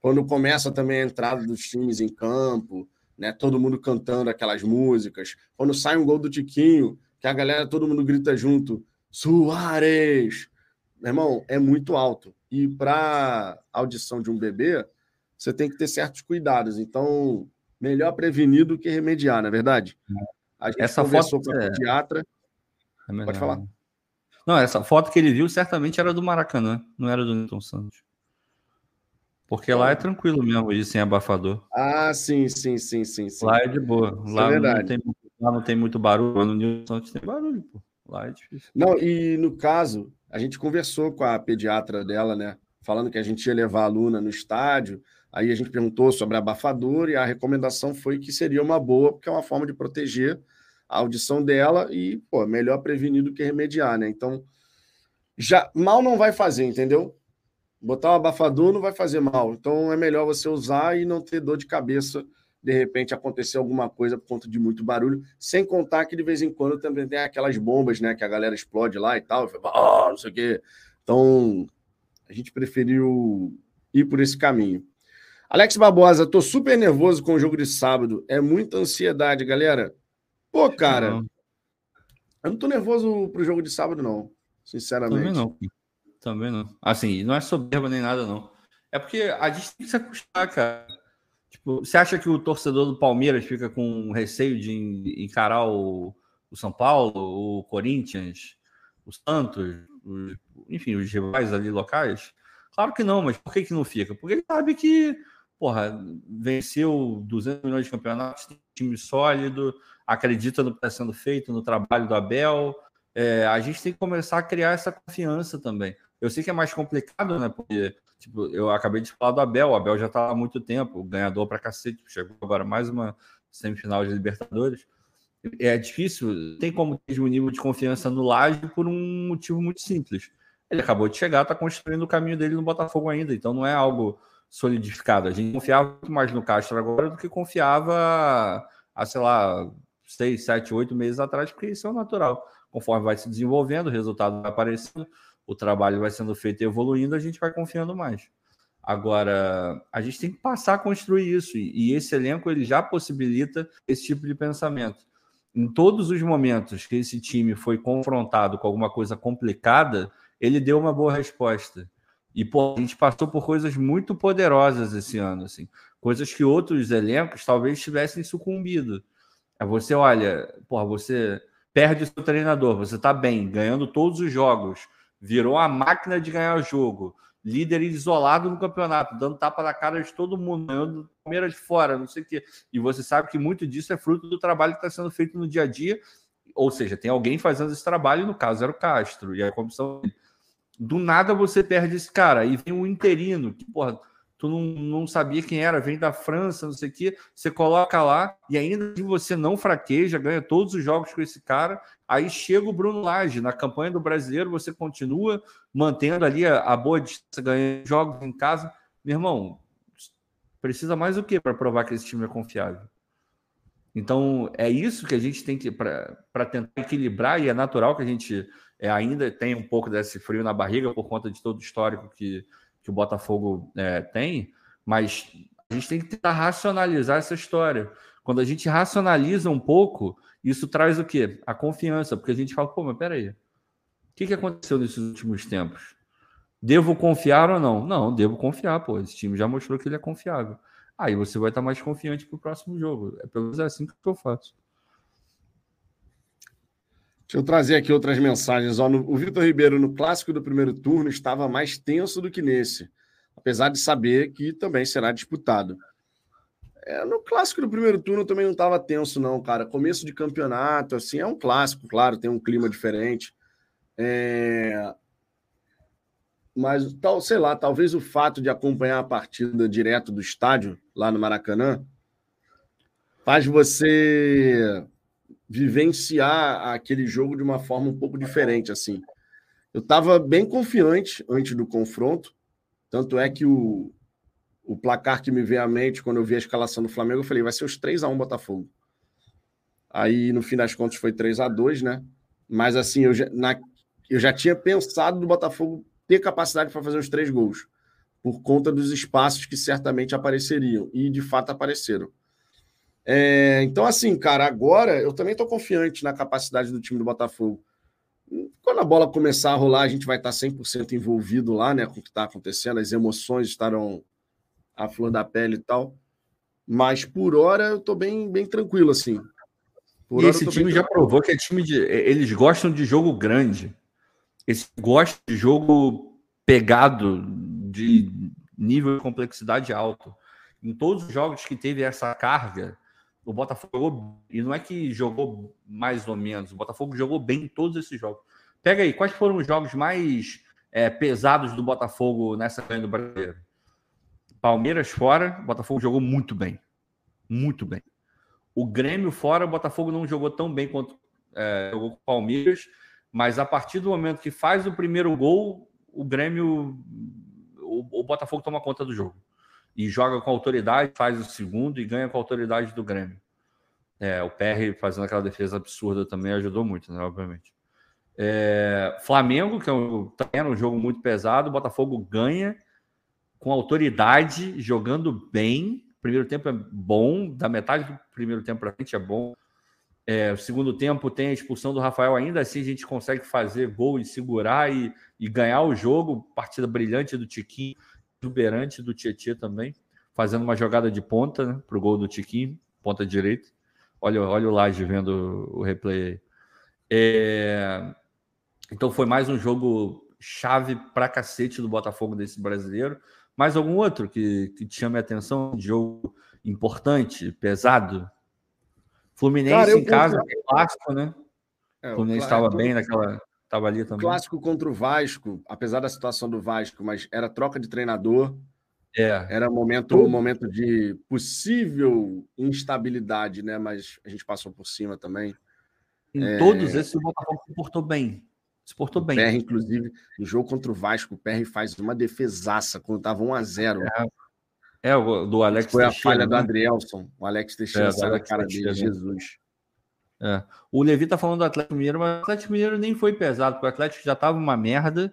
Quando começa também a entrada dos times em campo, né? Todo mundo cantando aquelas músicas. Quando sai um gol do Tiquinho, que a galera, todo mundo grita junto, Soares! Meu irmão, é muito alto. E para audição de um bebê, você tem que ter certos cuidados. Então, melhor prevenir do que remediar, não é verdade? É. A gente essa conversou foto, com a é... pediatra. É Pode falar. Não, essa foto que ele viu certamente era do Maracanã, não era do Newton Santos. Porque lá é tranquilo mesmo ir sem abafador. Ah, sim, sim, sim, sim. sim. Lá é de boa. Isso lá, é não tem, lá não tem muito barulho, no Santos tem barulho, pô. Lá é difícil. Não, e no caso, a gente conversou com a pediatra dela, né? Falando que a gente ia levar a aluna no estádio. Aí a gente perguntou sobre abafador e a recomendação foi que seria uma boa, porque é uma forma de proteger a audição dela e, pô, melhor prevenir do que remediar, né? Então, já mal não vai fazer, entendeu? Botar um abafador não vai fazer mal. Então é melhor você usar e não ter dor de cabeça de repente acontecer alguma coisa por conta de muito barulho, sem contar que de vez em quando também tem aquelas bombas, né, que a galera explode lá e tal, e oh, não sei o quê. Então, a gente preferiu ir por esse caminho. Alex Barbosa, tô super nervoso com o jogo de sábado. É muita ansiedade, galera. Pô, cara, não. eu não tô nervoso pro jogo de sábado, não. Sinceramente. Também não. Também não. Assim, não é soberba nem nada, não. É porque a gente tem que se acostumar, cara. Tipo, você acha que o torcedor do Palmeiras fica com receio de encarar o, o São Paulo, o Corinthians, o Santos, os, enfim, os rivais ali locais? Claro que não, mas por que, que não fica? Porque ele sabe que porra, venceu 200 milhões de campeonatos, time sólido, acredita no que está sendo feito, no trabalho do Abel. É, a gente tem que começar a criar essa confiança também. Eu sei que é mais complicado, né? Porque, tipo, eu acabei de falar do Abel, o Abel já está há muito tempo, ganhador para cacete, chegou agora mais uma semifinal de Libertadores. É difícil, tem como ter um nível de confiança no Laje por um motivo muito simples. Ele acabou de chegar, está construindo o caminho dele no Botafogo ainda, então não é algo solidificado. A gente confiava muito mais no Castro agora do que confiava há, sei lá, seis, sete, oito meses atrás, porque isso é o natural. Conforme vai se desenvolvendo, o resultado vai aparecendo, o trabalho vai sendo feito e evoluindo, a gente vai confiando mais. Agora, a gente tem que passar a construir isso, e esse elenco ele já possibilita esse tipo de pensamento. Em todos os momentos que esse time foi confrontado com alguma coisa complicada, ele deu uma boa resposta. E pô, a gente passou por coisas muito poderosas esse ano, assim, coisas que outros elencos talvez tivessem sucumbido. É você olha, porra, você perde o seu treinador, você tá bem, ganhando todos os jogos, virou a máquina de ganhar o jogo, líder isolado no campeonato, dando tapa na cara de todo mundo, ganhando Palmeiras de fora, não sei o quê. E você sabe que muito disso é fruto do trabalho que está sendo feito no dia a dia ou seja, tem alguém fazendo esse trabalho, no caso era o Castro, e a comissão. Do nada você perde esse cara, aí vem um interino, que, porra, tu não, não sabia quem era, vem da França, não sei o quê, você coloca lá, e ainda que você não fraqueja, ganha todos os jogos com esse cara, aí chega o Bruno Lage, na campanha do brasileiro, você continua mantendo ali a, a boa distância, ganhando jogos em casa. Meu irmão, precisa mais o que para provar que esse time é confiável? Então, é isso que a gente tem que, para tentar equilibrar, e é natural que a gente é, ainda tenha um pouco desse frio na barriga por conta de todo o histórico que, que o Botafogo é, tem, mas a gente tem que tentar racionalizar essa história. Quando a gente racionaliza um pouco, isso traz o quê? A confiança, porque a gente fala, pô, mas peraí, o que, que aconteceu nesses últimos tempos? Devo confiar ou não? Não, devo confiar, pô. Esse time já mostrou que ele é confiável aí você vai estar mais confiante para o próximo jogo. É pelo menos assim que eu faço. Deixa eu trazer aqui outras mensagens. Ó, no, o Vitor Ribeiro, no clássico do primeiro turno, estava mais tenso do que nesse, apesar de saber que também será disputado. É, no clássico do primeiro turno também não estava tenso, não, cara. Começo de campeonato, assim, é um clássico, claro, tem um clima diferente. É... Mas, tal, sei lá, talvez o fato de acompanhar a partida direto do estádio, lá no Maracanã, faz você vivenciar aquele jogo de uma forma um pouco diferente, assim. Eu estava bem confiante antes do confronto, tanto é que o, o placar que me veio à mente quando eu vi a escalação do Flamengo, eu falei, vai ser os 3 a 1 Botafogo. Aí, no fim das contas, foi 3 a 2 né? Mas, assim, eu já, na, eu já tinha pensado do Botafogo ter capacidade para fazer os três gols, por conta dos espaços que certamente apareceriam, e de fato apareceram. É, então, assim, cara, agora eu também estou confiante na capacidade do time do Botafogo. Quando a bola começar a rolar, a gente vai estar 100% envolvido lá, né, com o que está acontecendo, as emoções estarão à flor da pele e tal. Mas por hora eu estou bem, bem tranquilo, assim. Por e esse time já provou que é time de. Eles gostam de jogo grande esse gosto de jogo pegado, de nível de complexidade alto. Em todos os jogos que teve essa carga, o Botafogo, e não é que jogou mais ou menos, o Botafogo jogou bem em todos esses jogos. Pega aí, quais foram os jogos mais é, pesados do Botafogo nessa ganha do Brasileiro? Palmeiras fora, o Botafogo jogou muito bem. Muito bem. O Grêmio fora, o Botafogo não jogou tão bem quanto é, jogou com o Palmeiras mas a partir do momento que faz o primeiro gol, o Grêmio, o, o Botafogo toma conta do jogo. E joga com autoridade, faz o segundo e ganha com a autoridade do Grêmio. É, o PR fazendo aquela defesa absurda também ajudou muito, né, obviamente. É, Flamengo, que é um, também era um jogo muito pesado, o Botafogo ganha com autoridade, jogando bem. Primeiro tempo é bom, da metade do primeiro tempo para frente é bom. É, o segundo tempo tem a expulsão do Rafael, ainda assim a gente consegue fazer gol e segurar e, e ganhar o jogo. Partida brilhante do Tiquinho, exuberante do Tietchan também, fazendo uma jogada de ponta né, para o gol do Tiquinho, ponta direita. Olha, olha o Laje vendo o replay é, então foi mais um jogo chave para cacete do Botafogo desse brasileiro. Mais algum outro que, que te chame a atenção? Jogo importante, pesado? Fluminense Cara, em casa, é clássico, né? É, o Fluminense estava bem naquela. Estava ali também. Clássico contra o Vasco, apesar da situação do Vasco, mas era troca de treinador. É. Era um momento, um momento de possível instabilidade, né? Mas a gente passou por cima também. Em é... todos esses, o Botafogo se portou bem. Se portou bem. O PR, inclusive, no jogo contra o Vasco, o PR faz uma defesaça quando estava 1 a 0 é. É, o do Alex Foi Teixeira, a falha né? do Adrielson. O Alex Teixeira é, saiu da cara Teixeira, dele? Jesus. É. O Levi tá falando do Atlético Mineiro, mas o Atlético Mineiro nem foi pesado, porque o Atlético já tava uma merda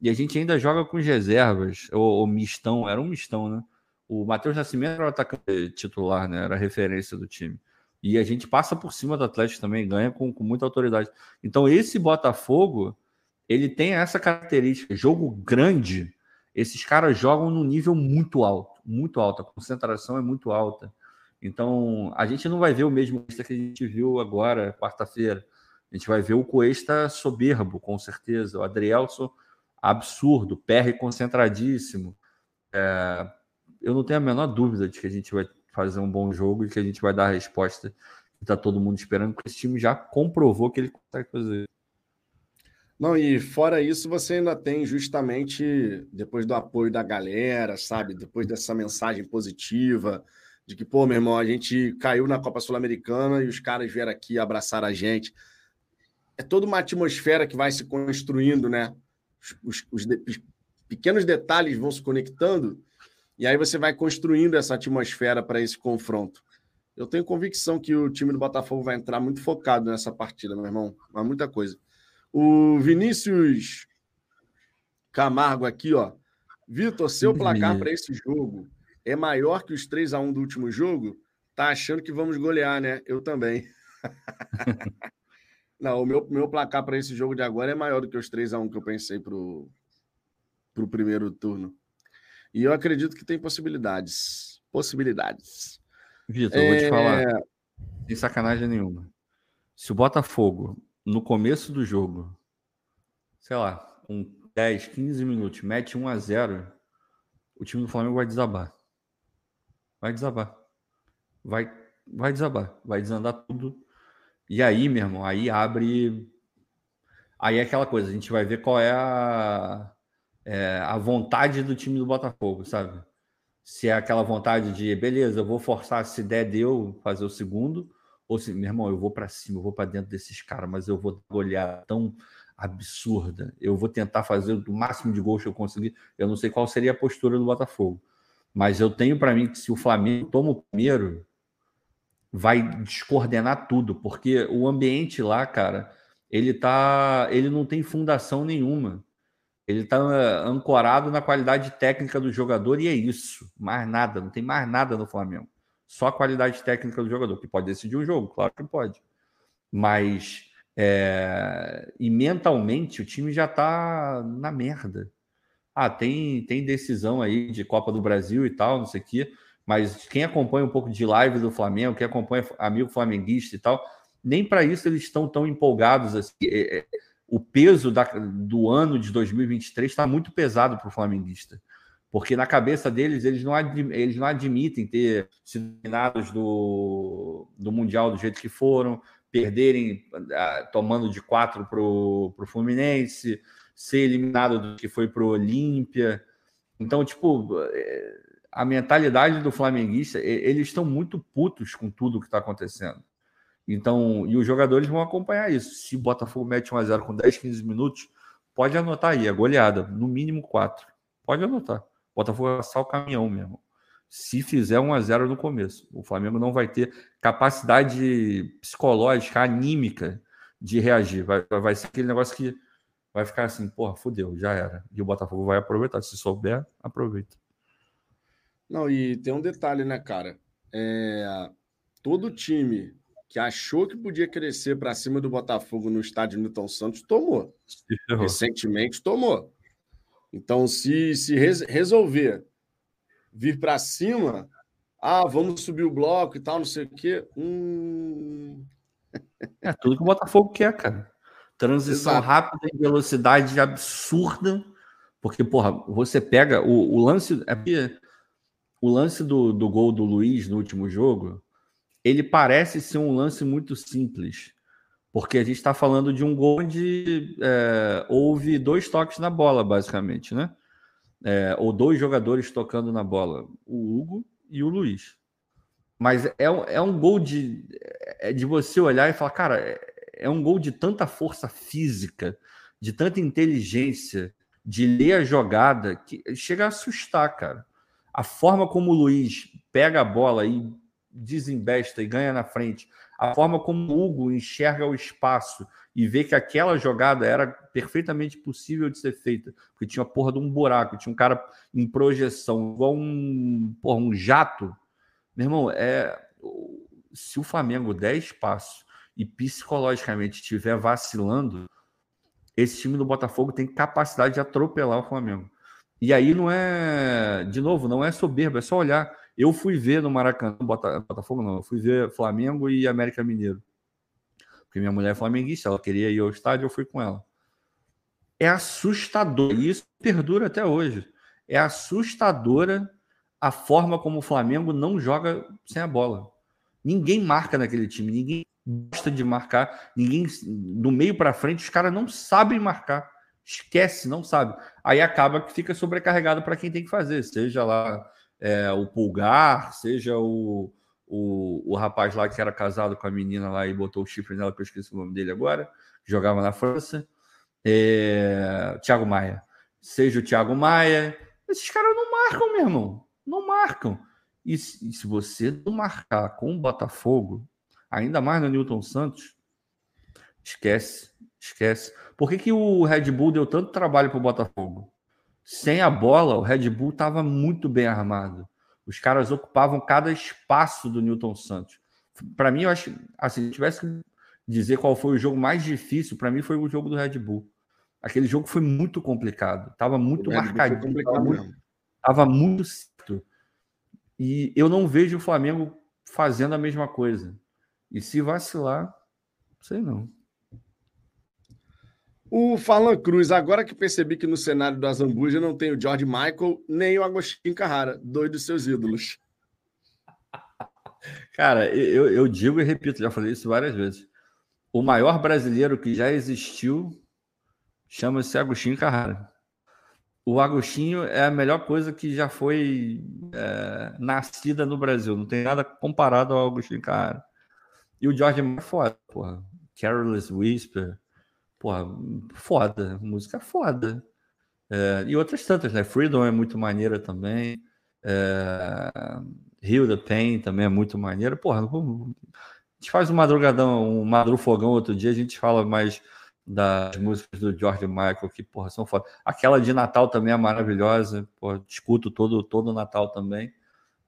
e a gente ainda joga com reservas, ou, ou mistão, era um mistão, né? O Matheus Nascimento era o atacante titular, né? Era a referência do time. E a gente passa por cima do Atlético também, ganha com, com muita autoridade. Então, esse Botafogo, ele tem essa característica, jogo grande, esses caras jogam no nível muito alto, muito alto, a concentração é muito alta. Então, a gente não vai ver o mesmo Cuesta que a gente viu agora, quarta-feira. A gente vai ver o Cuesta soberbo, com certeza. O Adrielson, absurdo. PR concentradíssimo. É, eu não tenho a menor dúvida de que a gente vai fazer um bom jogo e que a gente vai dar a resposta Está todo mundo esperando, porque esse time já comprovou que ele consegue fazer. Não, e fora isso, você ainda tem justamente, depois do apoio da galera, sabe? Depois dessa mensagem positiva, de que, pô, meu irmão, a gente caiu na Copa Sul-Americana e os caras vieram aqui abraçar a gente. É toda uma atmosfera que vai se construindo, né? Os, os, os pequenos detalhes vão se conectando e aí você vai construindo essa atmosfera para esse confronto. Eu tenho convicção que o time do Botafogo vai entrar muito focado nessa partida, meu irmão. Mas muita coisa. O Vinícius Camargo aqui, ó. Vitor, seu placar para esse jogo é maior que os 3 a 1 do último jogo? Tá achando que vamos golear, né? Eu também. Não, o meu, meu placar para esse jogo de agora é maior do que os 3 a 1 que eu pensei pro, pro primeiro turno. E eu acredito que tem possibilidades. Possibilidades. Vitor, é... eu vou te falar. É. Sem sacanagem nenhuma. Se o Botafogo, no começo do jogo, sei lá, com 10, 15 minutos, mete 1 a 0 o time do Flamengo vai desabar. Vai desabar. Vai, vai desabar. Vai desandar tudo. E aí, meu irmão, aí abre. Aí é aquela coisa, a gente vai ver qual é a é, a vontade do time do Botafogo, sabe? Se é aquela vontade de, beleza, eu vou forçar, se der, deu, fazer o segundo, ou se, meu irmão, eu vou para cima, eu vou para dentro desses caras, mas eu vou olhar tão absurda, eu vou tentar fazer o máximo de gols que eu conseguir. Eu não sei qual seria a postura do Botafogo, mas eu tenho para mim que se o Flamengo toma o primeiro, vai descoordenar tudo, porque o ambiente lá, cara, ele tá, ele não tem fundação nenhuma. Ele está ancorado na qualidade técnica do jogador e é isso. Mais nada, não tem mais nada no Flamengo. Só a qualidade técnica do jogador, que pode decidir o jogo, claro que pode. Mas é, e mentalmente o time já está na merda. Ah, tem, tem decisão aí de Copa do Brasil e tal, não sei o quê. Mas quem acompanha um pouco de live do Flamengo, quem acompanha amigo flamenguista e tal, nem para isso eles estão tão empolgados assim. É, é o peso da, do ano de 2023 está muito pesado para o flamenguista. Porque na cabeça deles, eles não, eles não admitem ter sido eliminados do, do Mundial do jeito que foram, perderem uh, tomando de quatro para o Fluminense, ser eliminado do que foi para o Olímpia. Então, tipo, é, a mentalidade do flamenguista, eles estão muito putos com tudo que está acontecendo. Então, e os jogadores vão acompanhar isso. Se o Botafogo mete 1 a 0 com 10, 15 minutos, pode anotar aí, a goleada, no mínimo 4. Pode anotar. O Botafogo vai passar o caminhão mesmo. Se fizer 1 a 0 no começo, o Flamengo não vai ter capacidade psicológica, anímica de reagir. Vai, vai ser aquele negócio que vai ficar assim, porra, fudeu, já era. E o Botafogo vai aproveitar. Se souber, aproveita. Não, e tem um detalhe, né, cara? É, todo time que achou que podia crescer para cima do Botafogo no estádio Newton Santos, tomou. Recentemente tomou. Então, se, se res, resolver vir para cima, ah, vamos subir o bloco e tal, não sei o quê. Hum... É tudo que o Botafogo quer, cara. Transição Exato. rápida em velocidade absurda. Porque, porra, você pega o, o lance. É o lance do, do gol do Luiz no último jogo ele parece ser um lance muito simples, porque a gente está falando de um gol onde é, houve dois toques na bola, basicamente, né? É, ou dois jogadores tocando na bola, o Hugo e o Luiz. Mas é, é um gol de, é de você olhar e falar, cara, é, um gol de tanta força física, de tanta inteligência, de ler a jogada, que chega a assustar, cara. A forma como o Luiz pega a bola e desembesta e ganha na frente, a forma como o Hugo enxerga o espaço e vê que aquela jogada era perfeitamente possível de ser feita, porque tinha a porra de um buraco, tinha um cara em projeção, igual um, porra, um jato. Meu irmão, é, se o Flamengo der espaço e psicologicamente estiver vacilando, esse time do Botafogo tem capacidade de atropelar o Flamengo. E aí não é, de novo, não é soberba, é só olhar. Eu fui ver no Maracanã, Botafogo não, eu fui ver Flamengo e América Mineiro. Porque minha mulher é flamenguista, ela queria ir ao estádio, eu fui com ela. É assustador, e isso perdura até hoje. É assustadora a forma como o Flamengo não joga sem a bola. Ninguém marca naquele time, ninguém gosta de marcar, ninguém do meio para frente, os caras não sabem marcar. Esquece, não sabe. Aí acaba que fica sobrecarregado para quem tem que fazer, seja lá é, o Pulgar, seja o, o, o rapaz lá que era casado com a menina lá e botou o chifre nela, que eu esqueci o nome dele agora, jogava na França, é, Thiago Maia. Seja o Thiago Maia, esses caras não marcam, meu irmão. Não marcam. E se, e se você não marcar com o Botafogo, ainda mais no Newton Santos, esquece, esquece. Por que, que o Red Bull deu tanto trabalho para o Botafogo? Sem a bola, o Red Bull estava muito bem armado. Os caras ocupavam cada espaço do Newton Santos. Para mim, eu acho, assim, se tivesse que dizer qual foi o jogo mais difícil, para mim foi o jogo do Red Bull. Aquele jogo foi muito complicado, estava muito marcadinho, estava muito, certo. E eu não vejo o Flamengo fazendo a mesma coisa. E se vacilar, sei não. O Falan Cruz, agora que percebi que no cenário do Azambuja não tem o George Michael nem o Agostinho Carrara, dois dos seus ídolos. Cara, eu, eu digo e repito, já falei isso várias vezes. O maior brasileiro que já existiu chama-se Agostinho Carrara. O Agostinho é a melhor coisa que já foi é, nascida no Brasil. Não tem nada comparado ao Agostinho Carrara. E o George é foda, porra. Careless Whisper. Porra, foda. Música foda. É, e outras tantas, né? Freedom é muito maneira também. É, the Pain também é muito maneira. Porra, a gente faz um madrugadão, um madrufogão outro dia, a gente fala mais das músicas do George Michael, que, porra, são foda. Aquela de Natal também é maravilhosa, porra, escuto todo, todo Natal também.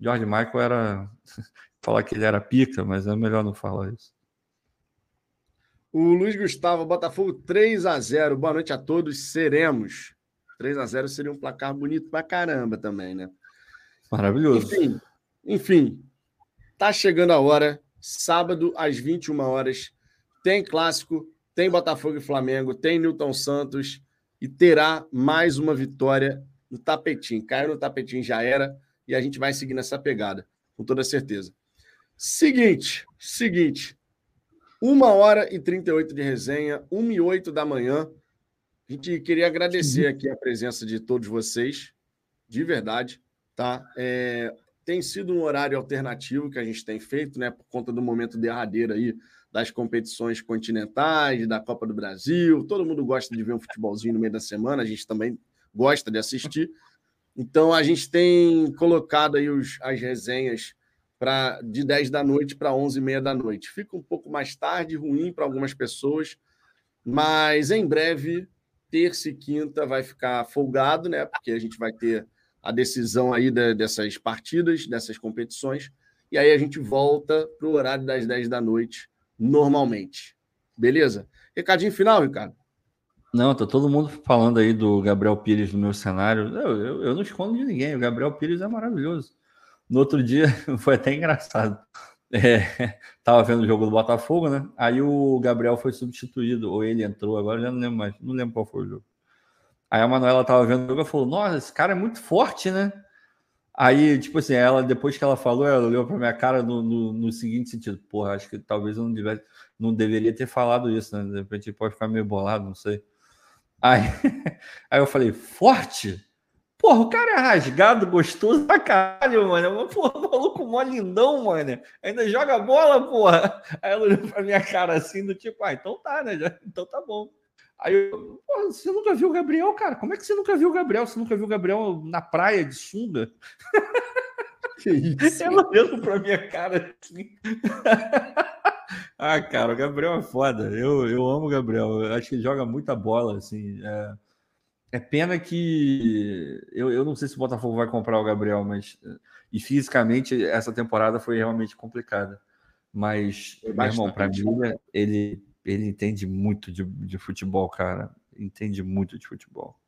George Michael era. falar que ele era pica, mas é melhor não falar isso. O Luiz Gustavo, Botafogo 3 a 0 Boa noite a todos, seremos. 3 a 0 seria um placar bonito pra caramba também, né? Maravilhoso. Enfim, enfim, tá chegando a hora. Sábado, às 21 horas, tem clássico tem Botafogo e Flamengo, tem Newton Santos e terá mais uma vitória no tapetinho. Caiu no tapetinho, já era, e a gente vai seguir nessa pegada, com toda certeza. Seguinte, seguinte. Uma hora e 38 de resenha, 1 e 8 da manhã. A gente queria agradecer aqui a presença de todos vocês, de verdade, tá? É, tem sido um horário alternativo que a gente tem feito, né? Por conta do momento derradeiro aí das competições continentais, da Copa do Brasil. Todo mundo gosta de ver um futebolzinho no meio da semana, a gente também gosta de assistir. Então a gente tem colocado aí os, as resenhas para de 10 da noite para 11 e meia da noite. Fica um pouco mais tarde, ruim para algumas pessoas, mas em breve, terça e quinta vai ficar folgado, né? Porque a gente vai ter a decisão aí de, dessas partidas, dessas competições, e aí a gente volta para o horário das 10 da noite normalmente. Beleza? Recadinho final, Ricardo? Não, tá todo mundo falando aí do Gabriel Pires no meu cenário. Eu, eu, eu, não escondo de ninguém, o Gabriel Pires é maravilhoso. No outro dia foi até engraçado. É, tava vendo o jogo do Botafogo, né? Aí o Gabriel foi substituído, ou ele entrou, agora eu não lembro mais, não lembro qual foi o jogo. Aí a Manuela tava vendo o jogo e falou: Nossa, esse cara é muito forte, né? Aí, tipo assim, ela, depois que ela falou, ela olhou pra minha cara no, no, no seguinte sentido: Porra, acho que talvez eu não, devesse, não deveria ter falado isso, né? De repente pode ficar meio bolado, não sei. Aí, aí eu falei: Forte? Porra, o cara é rasgado, gostoso pra caralho, mano. Porra, maluco mó lindão, mano. Ainda joga bola, porra. Aí ela olhou pra minha cara assim, do tipo, ah, então tá, né? Então tá bom. Aí eu, você nunca viu o Gabriel, cara? Como é que você nunca viu o Gabriel? Você nunca viu o Gabriel na praia de sunga? Que isso? Ela olhando pra minha cara assim. ah, cara, o Gabriel é foda. Eu, eu amo o Gabriel. Eu acho que ele joga muita bola, assim. É, é pena que eu, eu não sei se o Botafogo vai comprar o Gabriel, mas e fisicamente essa temporada foi realmente complicada. Mas, meu irmão, para mim, ele ele entende muito de, de futebol, cara. Entende muito de futebol.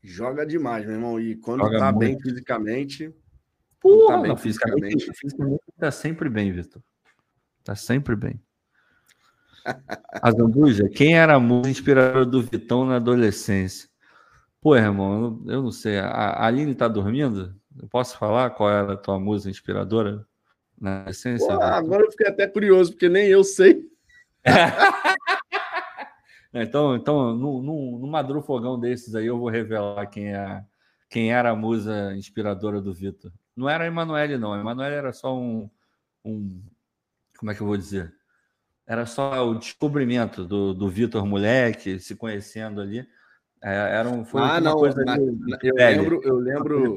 Joga demais, meu irmão. E quando Joga tá muito. bem fisicamente. Porra, tá bem não, fisicamente, fisicamente tá sempre bem, Vitor. Tá sempre bem. A Zambuja, quem era a música inspiradora do Vitão na adolescência? Pô, irmão, eu não sei. A Aline tá dormindo? Eu posso falar qual era a tua música inspiradora? Na essência. Pô, agora eu fiquei até curioso, porque nem eu sei. então, então no, no, no Madru Fogão desses aí, eu vou revelar quem, é, quem era a musa inspiradora do Vitor. Não era a Emanuele, não. A Emanuele era só um, um. Como é que eu vou dizer? Era só o descobrimento do, do Vitor moleque, se conhecendo ali. É, era um, foi ah, não. Coisa na, de, eu lembro, eu lembro,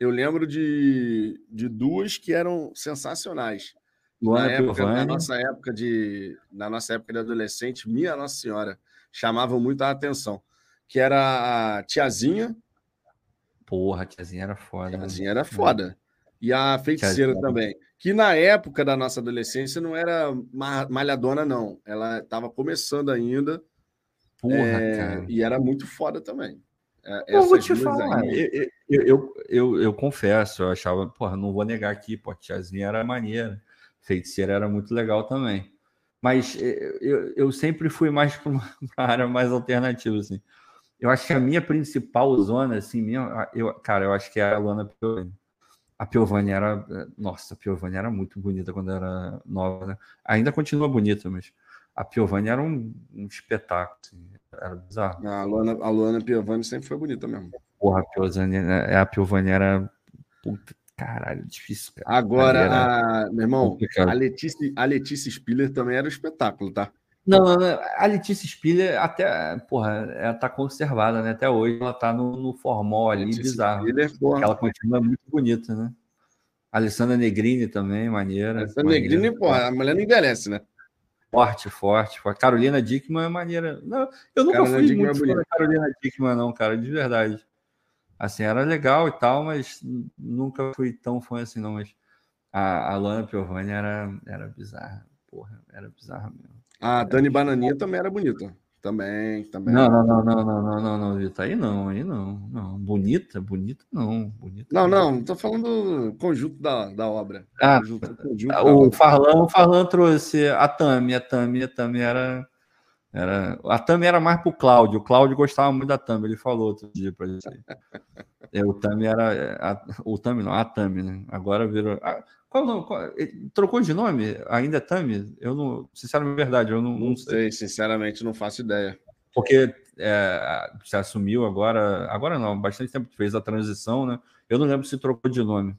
eu lembro de, de duas que eram sensacionais. Luana na, época, na nossa época de na nossa época de adolescente, minha Nossa Senhora, chamavam muito a atenção, que era a tiazinha. Porra, a tiazinha era foda. Né? tiazinha né? era foda. E a feiticeira também, que na época da nossa adolescência não era malhadona não, ela estava começando ainda. Porra, é, cara. E era muito foda também. É, eu vou te falar, eu, eu, eu, eu, confesso, eu achava, porra, não vou negar aqui, pô, tiazinha era maneira, feiticeira era muito legal também. Mas é, eu, eu sempre fui mais para uma área mais alternativa, assim. Eu acho que a minha principal zona, assim, minha, eu, cara, eu acho que é a Luana Piovani. A Piovani era, nossa, a Piovani era muito bonita quando era nova, né? Ainda continua bonita, mas a Piovani era um, um espetáculo, assim. Era bizarro. A Luana, a Luana Piovani sempre foi bonita mesmo. Porra, a Piovani, é, a Piovani era. Puta, caralho, difícil, cara. Agora, a, meu irmão, a Letícia, a Letícia Spiller também era um espetáculo, tá? Não, a Letícia Spiller até, porra, ela tá conservada, né? Até hoje ela tá no, no formol ali, Letícia bizarro. Spiller. Ela continua muito bonita, né? Alessandra Negrini também, maneira. Alessandra Negrini, porra, a mulher não envelhece, né? Forte, forte, forte. Carolina Dickman é maneira. Não, eu nunca Carolina fui Dickman muito é fã da Carolina Dickman, não, cara, de verdade. Assim, era legal e tal, mas nunca fui tão fã assim, não. Mas a, a Lana Piovani era, era bizarra. Porra, era bizarra mesmo. A Dani Bananinha também era bonita. Também, também. Não, não, não, não, não, não, não, não, Vitor. Aí não, aí não, não. Bonita, bonita, não. Bonita, não, não, não tô falando do conjunto da, da obra. Ah, conjunto, conjunto o Farlan, o Farlan trouxe a Tami, a Tami, a Tami era. Era, a Tami era mais pro Cláudio. O Cláudio gostava muito da Tami, ele falou outro dia pra gente. é, o Tami era. A, o Tami não, a Tami, né? Agora virou. A, qual, não, qual, trocou de nome? Ainda é Tami? Eu não, sinceramente, verdade, eu não, não, não sei. sei. Sinceramente, não faço ideia. Porque é, se assumiu agora, agora não, bastante tempo que fez a transição, né? Eu não lembro se trocou de nome.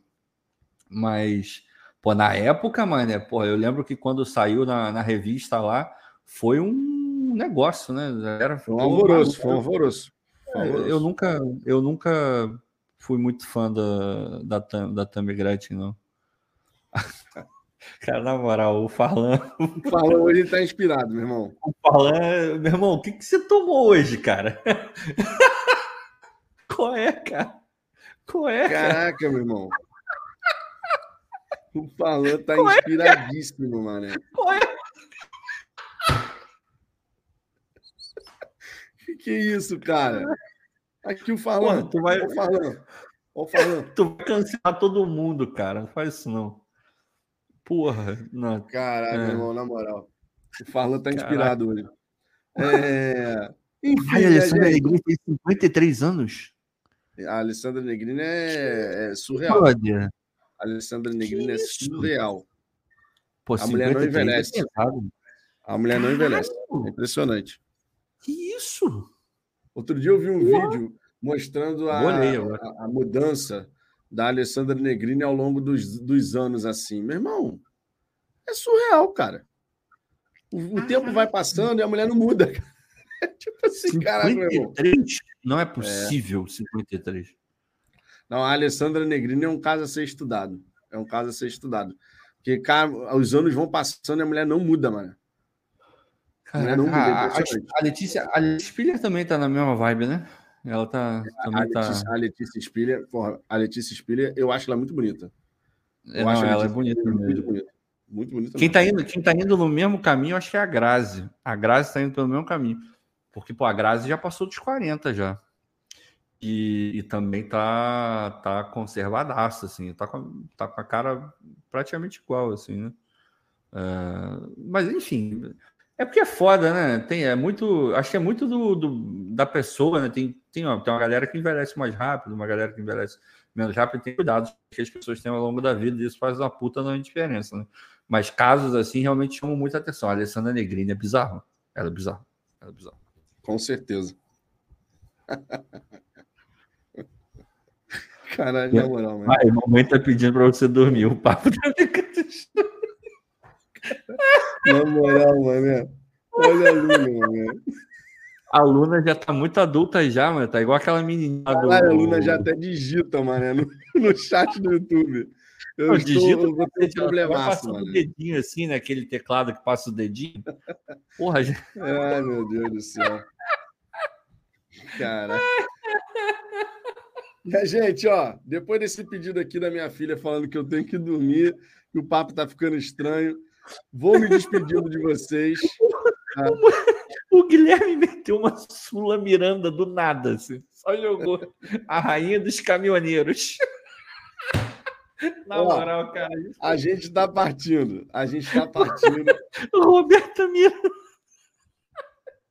Mas, pô, na época, mano, pô, eu lembro que quando saiu na, na revista lá, foi um negócio, né? Era, foi um alvoroço, foi um alvoroço. É, eu nunca, eu nunca fui muito fã da, da, da Tammy Gretchen, não. Cara, na moral, o Farlan. O Farlan hoje tá inspirado, meu irmão. O Farlan, meu irmão, o que, que você tomou hoje, cara? Qual é, cara? Qual é? Caraca, cara? meu irmão. O Farlan tá Qual é, inspiradíssimo, é, mano. Qual é? Que que é isso, cara? Aqui o Farlan. Porra, tu vai... O Farlan. O Farlan. Tu vai cancelar todo mundo, cara. Não faz isso, não. Porra, não. Caralho, é. irmão, na moral. O Farlan tá inspirado hoje. É... Enfim, Ai, a Alessandra gente... Negrini tem 53 anos. A Alessandra Negrini é, é surreal. Pode. A Alessandra Negrini é surreal. Pô, a mulher não é envelhece. É a mulher não envelhece. É impressionante. Que isso? Outro dia eu vi um vídeo mostrando a, a, a mudança da Alessandra Negrini ao longo dos, dos anos assim. Meu irmão, é surreal, cara. O, o tempo vai passando e a mulher não muda. tipo assim, cara, meu irmão. Não é possível, é. 53. Não, a Alessandra Negrini é um caso a ser estudado. É um caso a ser estudado. Porque, cara, os anos vão passando e a mulher não muda, mano. A, mulher não muda, a, a, Letícia, a Letícia também tá na mesma vibe, né? Ela tá. Também a, Letícia, tá... a Letícia Spiller, porra, a Letícia Spiller, eu acho ela muito bonita. Eu é, não, acho ela é bonita. Muito bonita. Muito bonita. Quem tá, indo, quem tá indo no mesmo caminho, acho que é a Grazi. A Grazi tá indo pelo mesmo caminho. Porque, pô, a Grazi já passou dos 40 já. E, e também tá, tá conservadaça, assim. Tá com, tá com a cara praticamente igual, assim, né? Uh, mas, enfim, É porque é foda, né? Tem, é muito. Acho que é muito do, do da pessoa, né? Tem, tem, ó, tem uma galera que envelhece mais rápido, uma galera que envelhece menos rápido, tem cuidados que as pessoas têm ao longo da vida, e isso faz uma puta não diferença, né? Mas casos assim realmente chamam muita atenção. A Alessandra Negrini é bizarro. Ela é bizarro. Ela é bizarro. Com certeza. Caralho, na moral, mano. Mas, mamãe tá pedindo pra você dormir. O papo tá ficando. Na moral, mano. Olha a Luna, mano. A Luna já tá muito adulta já, mano. Tá igual aquela menininha do... a Luna já até digita, mano, no, no chat do YouTube. Eu não, estou, digita, eu vou ter um problemaço, mano. o dedinho assim, né? teclado que passa o dedinho. Porra, já... Ai, meu Deus do céu. Cara. E, gente, ó, depois desse pedido aqui da minha filha falando que eu tenho que dormir, que o papo tá ficando estranho, Vou me despedindo de vocês. Tá? O Guilherme meteu uma Sula Miranda do nada, assim. só jogou a rainha dos caminhoneiros. Na Ó, moral, cara. A gente está partindo. A gente está partindo. Roberta Miranda.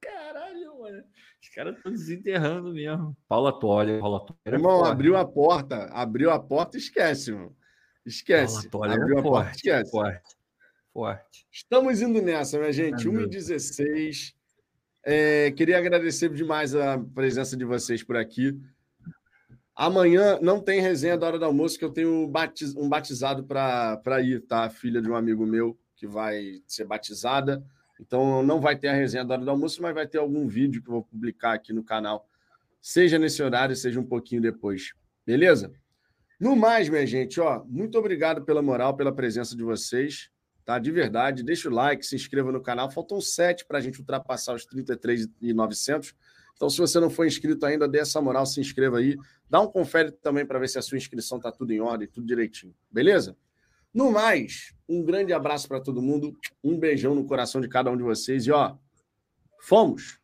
Caralho, mano. Os caras estão desenterrando mesmo. Paula Toalha, Paula Toalha. Irmão, abriu a porta. Abriu a porta, esquece, mano. Esquece. Abriu a porta, esquece. Forte. Forte. Estamos indo nessa, minha gente. 1h16. É, queria agradecer demais a presença de vocês por aqui. Amanhã não tem resenha da hora do almoço, que eu tenho um batizado para ir, tá? Filha de um amigo meu que vai ser batizada. Então não vai ter a resenha da hora do almoço, mas vai ter algum vídeo que eu vou publicar aqui no canal. Seja nesse horário, seja um pouquinho depois. Beleza? No mais, minha gente, ó, muito obrigado pela moral, pela presença de vocês tá? De verdade. Deixa o like, se inscreva no canal. Faltam sete para a gente ultrapassar os 33,900. Então, se você não for inscrito ainda, dê essa moral, se inscreva aí. Dá um confere também para ver se a sua inscrição tá tudo em ordem, tudo direitinho. Beleza? No mais, um grande abraço para todo mundo, um beijão no coração de cada um de vocês e ó, fomos!